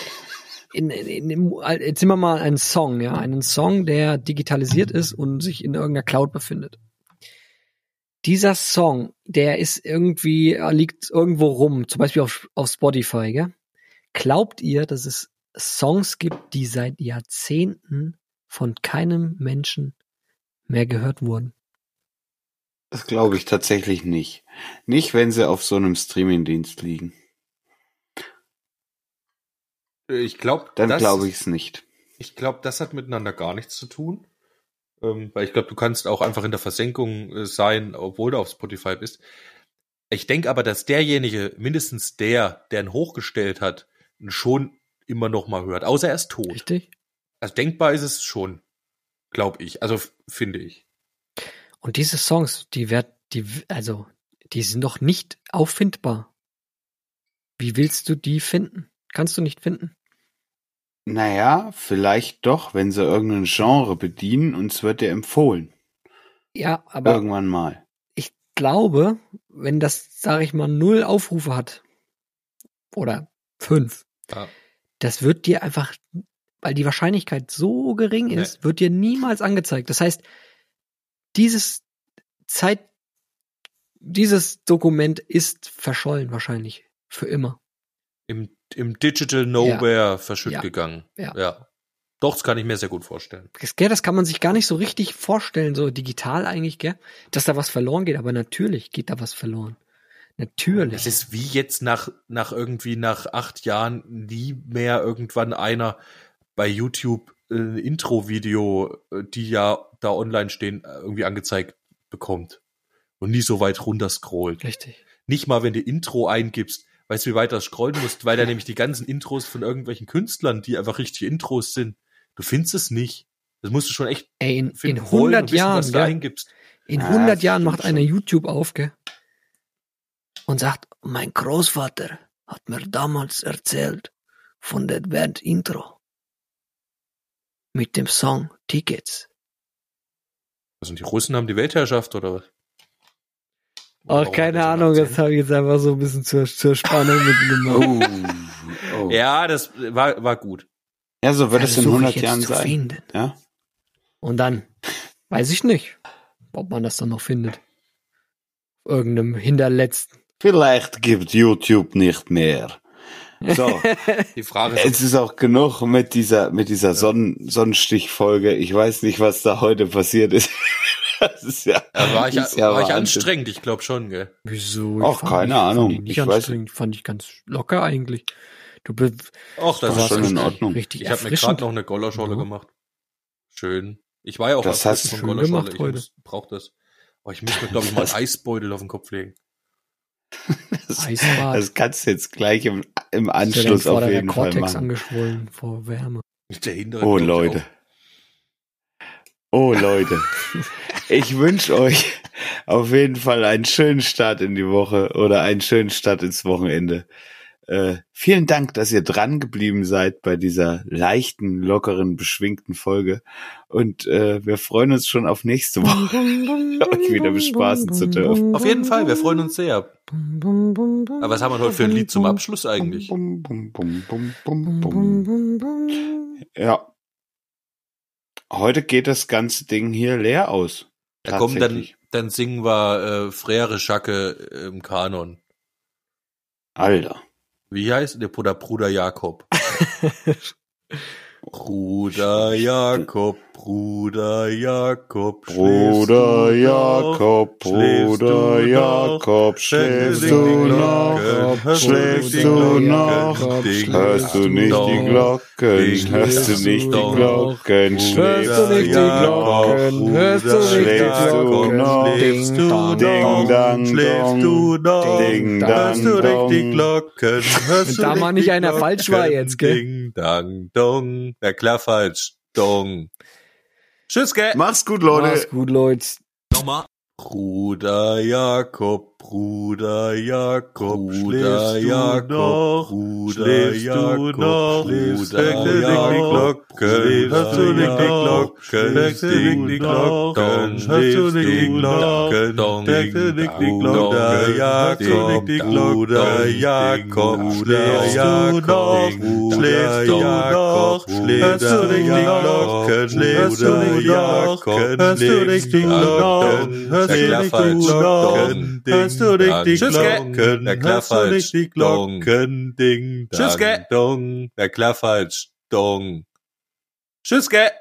Speaker 2: in, in, in, jetzt nehmen wir mal einen Song, ja, einen Song, der digitalisiert ist und sich in irgendeiner Cloud befindet. Dieser Song, der ist irgendwie, äh, liegt irgendwo rum, zum Beispiel auf, auf Spotify, gell? Glaubt ihr, dass es Songs gibt, die seit Jahrzehnten von keinem Menschen mehr gehört wurden?
Speaker 3: Das glaube ich tatsächlich nicht. Nicht, wenn sie auf so einem Streamingdienst liegen.
Speaker 1: Ich glaube,
Speaker 3: Dann glaube ich es nicht.
Speaker 1: Ich glaube, das hat miteinander gar nichts zu tun. Ähm, weil ich glaube, du kannst auch einfach in der Versenkung äh, sein, obwohl du auf Spotify bist. Ich denke aber, dass derjenige, mindestens der, der ihn hochgestellt hat, ihn schon immer noch mal hört. Außer er ist tot.
Speaker 2: Richtig?
Speaker 1: Also denkbar ist es schon. Glaube ich. Also finde ich.
Speaker 2: Und diese Songs, die werd, die, also, die sind doch nicht auffindbar. Wie willst du die finden? Kannst du nicht finden.
Speaker 3: Naja, vielleicht doch, wenn sie irgendein Genre bedienen und es wird dir empfohlen.
Speaker 2: Ja, aber
Speaker 3: Irgendwann mal.
Speaker 2: ich glaube, wenn das, sage ich mal, null Aufrufe hat oder fünf,
Speaker 1: Ja.
Speaker 2: das wird dir einfach, weil die Wahrscheinlichkeit so gering
Speaker 1: Nee.
Speaker 2: ist, wird dir niemals angezeigt. Das heißt, dieses Zeit, dieses Dokument ist verschollen wahrscheinlich für immer.
Speaker 1: Im, im Digital Nowhere verschütt
Speaker 2: Ja.
Speaker 1: gegangen.
Speaker 2: Ja.
Speaker 1: ja. Doch, das kann ich mir sehr gut vorstellen.
Speaker 2: Das, gell, das kann man sich gar nicht so richtig vorstellen, so digital eigentlich, gell? Dass da was verloren geht, aber natürlich geht da was verloren. Natürlich.
Speaker 1: Das ist wie jetzt nach, nach irgendwie nach acht Jahren nie mehr irgendwann einer bei YouTube äh, ein Intro-Video, äh, die ja da online stehen, äh, irgendwie angezeigt bekommt. Und nie so weit runter scrollt.
Speaker 2: Richtig.
Speaker 1: Nicht mal, wenn du Intro eingibst, weißt du, wie weit das scrollen musst, weil da nämlich die ganzen Intros von irgendwelchen Künstlern, die einfach richtige Intros sind, du findest es nicht. Das musst du schon echt
Speaker 2: Ey, in,
Speaker 1: finden
Speaker 2: in
Speaker 1: wollen
Speaker 2: 100
Speaker 1: und wissen,
Speaker 2: Jahren,
Speaker 1: was du da
Speaker 2: gell?
Speaker 1: eingibst.
Speaker 2: In
Speaker 3: Ja,
Speaker 2: 100
Speaker 3: das
Speaker 2: Jahren macht einer. YouTube auf, gell? Und sagt, mein Großvater hat mir damals erzählt von der Band Intro. Mit dem Song Tickets.
Speaker 1: Also die Russen haben die Weltherrschaft oder was?
Speaker 2: Ach,
Speaker 1: Warum
Speaker 2: keine Ahnung, das habe ich jetzt einfach so ein bisschen zur, zur Spannung mitgemacht.
Speaker 3: Oh, oh.
Speaker 1: Ja, das war, war gut.
Speaker 3: Ja, so wird es in
Speaker 2: Versuch
Speaker 3: 100
Speaker 2: ich jetzt
Speaker 3: Jahren
Speaker 2: zu
Speaker 3: sein.
Speaker 2: Finden.
Speaker 3: Ja?
Speaker 2: Und dann, weiß ich nicht, ob man das dann noch findet. Irgendeinem hinterletzten.
Speaker 3: Vielleicht gibt YouTube nicht mehr. So,
Speaker 1: Die Frage ist,
Speaker 3: es ist auch genug mit dieser, mit dieser Sonnen Sonnenstichfolge. Ich weiß nicht, was da heute passiert ist. Das ist ja,
Speaker 1: da war ich,
Speaker 3: ist ja
Speaker 1: war ich anstrengend, ich glaube schon, gell?
Speaker 2: Wieso?
Speaker 3: Ach, keine
Speaker 2: ich,
Speaker 3: Ahnung.
Speaker 2: Fand ich nicht
Speaker 3: Ich weiß-
Speaker 2: anstrengend, fand ich ganz locker eigentlich. Du bist
Speaker 1: Ach, das ist
Speaker 3: schon in. Ordnung.
Speaker 2: richtig
Speaker 1: Ich habe mir gerade noch eine Gollerscholle
Speaker 2: Ja.
Speaker 1: gemacht. Schön. Ich war ja auch
Speaker 3: Das hast
Speaker 1: von
Speaker 2: schön
Speaker 1: Gollerscholle.
Speaker 2: gemacht
Speaker 1: Ich
Speaker 2: heute.
Speaker 1: muss, brauch das. Oh, ich muss mir, glaube ich, mal einen Eisbeutel auf den Kopf legen.
Speaker 3: das,
Speaker 2: Eisbad.
Speaker 3: das kannst du jetzt gleich im, im Anschluss auf jeden Fall
Speaker 2: Cortex
Speaker 3: machen.
Speaker 2: angeschwollen vor Wärme.
Speaker 1: Der
Speaker 3: Oh Leute. Oh Leute. Ich wünsche euch auf jeden Fall einen schönen Start in die Woche oder einen schönen Start ins Wochenende. Äh, vielen Dank, dass ihr dran geblieben seid bei dieser leichten, lockeren, beschwingten Folge. Und äh, wir freuen uns schon auf nächste Woche, euch wieder bespaßen zu dürfen.
Speaker 1: Auf jeden Fall, wir freuen uns sehr. Aber was haben wir heute für ein Lied zum Abschluss eigentlich?
Speaker 3: Ja. Heute geht das ganze Ding hier leer aus.
Speaker 1: Ja, komm, dann, dann singen wir äh, Frère Schacke im Kanon.
Speaker 3: Alter.
Speaker 1: Wie heißt der Bruder Bruder Jakob? Bruder Jakob, Bruder Jakob,
Speaker 3: Bruder
Speaker 1: schläfst du
Speaker 3: Jakob,
Speaker 1: noch? Schläfst
Speaker 3: Bruder
Speaker 1: du
Speaker 3: Jakob,
Speaker 1: noch?
Speaker 3: schläfst
Speaker 1: Hörst
Speaker 3: du
Speaker 1: die
Speaker 3: noch?
Speaker 1: Glocken? Hörst
Speaker 3: Schläfst
Speaker 1: die
Speaker 3: du
Speaker 1: Glocken?
Speaker 3: noch? Hörst du nicht die Glocken? Hörst du nicht die. Glocken?
Speaker 2: Hörst
Speaker 3: Schläfst
Speaker 2: du nicht die
Speaker 3: noch?
Speaker 2: Glocken? Hörst du nicht die
Speaker 3: Schläfst du
Speaker 2: Glocken?
Speaker 3: noch?
Speaker 1: Schläfst du
Speaker 2: Ding,
Speaker 3: Ding,
Speaker 1: noch?
Speaker 3: dang,
Speaker 1: Schläfst
Speaker 3: dong.
Speaker 1: du noch?
Speaker 3: Ding,
Speaker 1: Hörst
Speaker 3: dang,
Speaker 1: du nicht die. Glocken? Hörst
Speaker 2: Wenn
Speaker 1: du
Speaker 2: da mal nicht einer falsch war jetzt, gell?
Speaker 1: Ding, dang, dong. Ja klar falsch. Dong. Tschüss, gell?
Speaker 3: Mach's gut, Leute.
Speaker 2: Mach's gut, Leute.
Speaker 1: Bruder Jakob, Bruder Jakob,
Speaker 5: Bruder
Speaker 1: schläfst
Speaker 5: Jakob,
Speaker 1: du noch? Bruder
Speaker 5: schläfst du
Speaker 1: Jakob,
Speaker 5: noch?
Speaker 1: Bruder
Speaker 5: Weckte dich die
Speaker 1: Jakob,
Speaker 5: Glocken? Hörst du nicht die Glocken?
Speaker 1: Die?
Speaker 5: Hörst du nicht die Glocken?
Speaker 1: Dong,
Speaker 5: Weckte dich die
Speaker 1: Bruder
Speaker 5: Glocken?
Speaker 1: Jakob,
Speaker 5: Hörst du nicht die Glocken?
Speaker 1: Bruder Jakob,
Speaker 5: Bruder
Speaker 1: schläfst du noch?
Speaker 5: Schläfst du noch?
Speaker 1: Schläfst du nicht die Glocken?
Speaker 5: Schläfst du nicht die Glocken? Hörst du nicht die Glocken? Hörst du nicht die Glocken? Hörst du nicht die
Speaker 1: Tschüss?
Speaker 5: Glocken?
Speaker 1: Klar,
Speaker 5: Hörst du nicht die Glocken? Ding,
Speaker 1: Tschüss,
Speaker 5: dang, dong.
Speaker 1: Klar falsch. Dong. Tschüss, gell?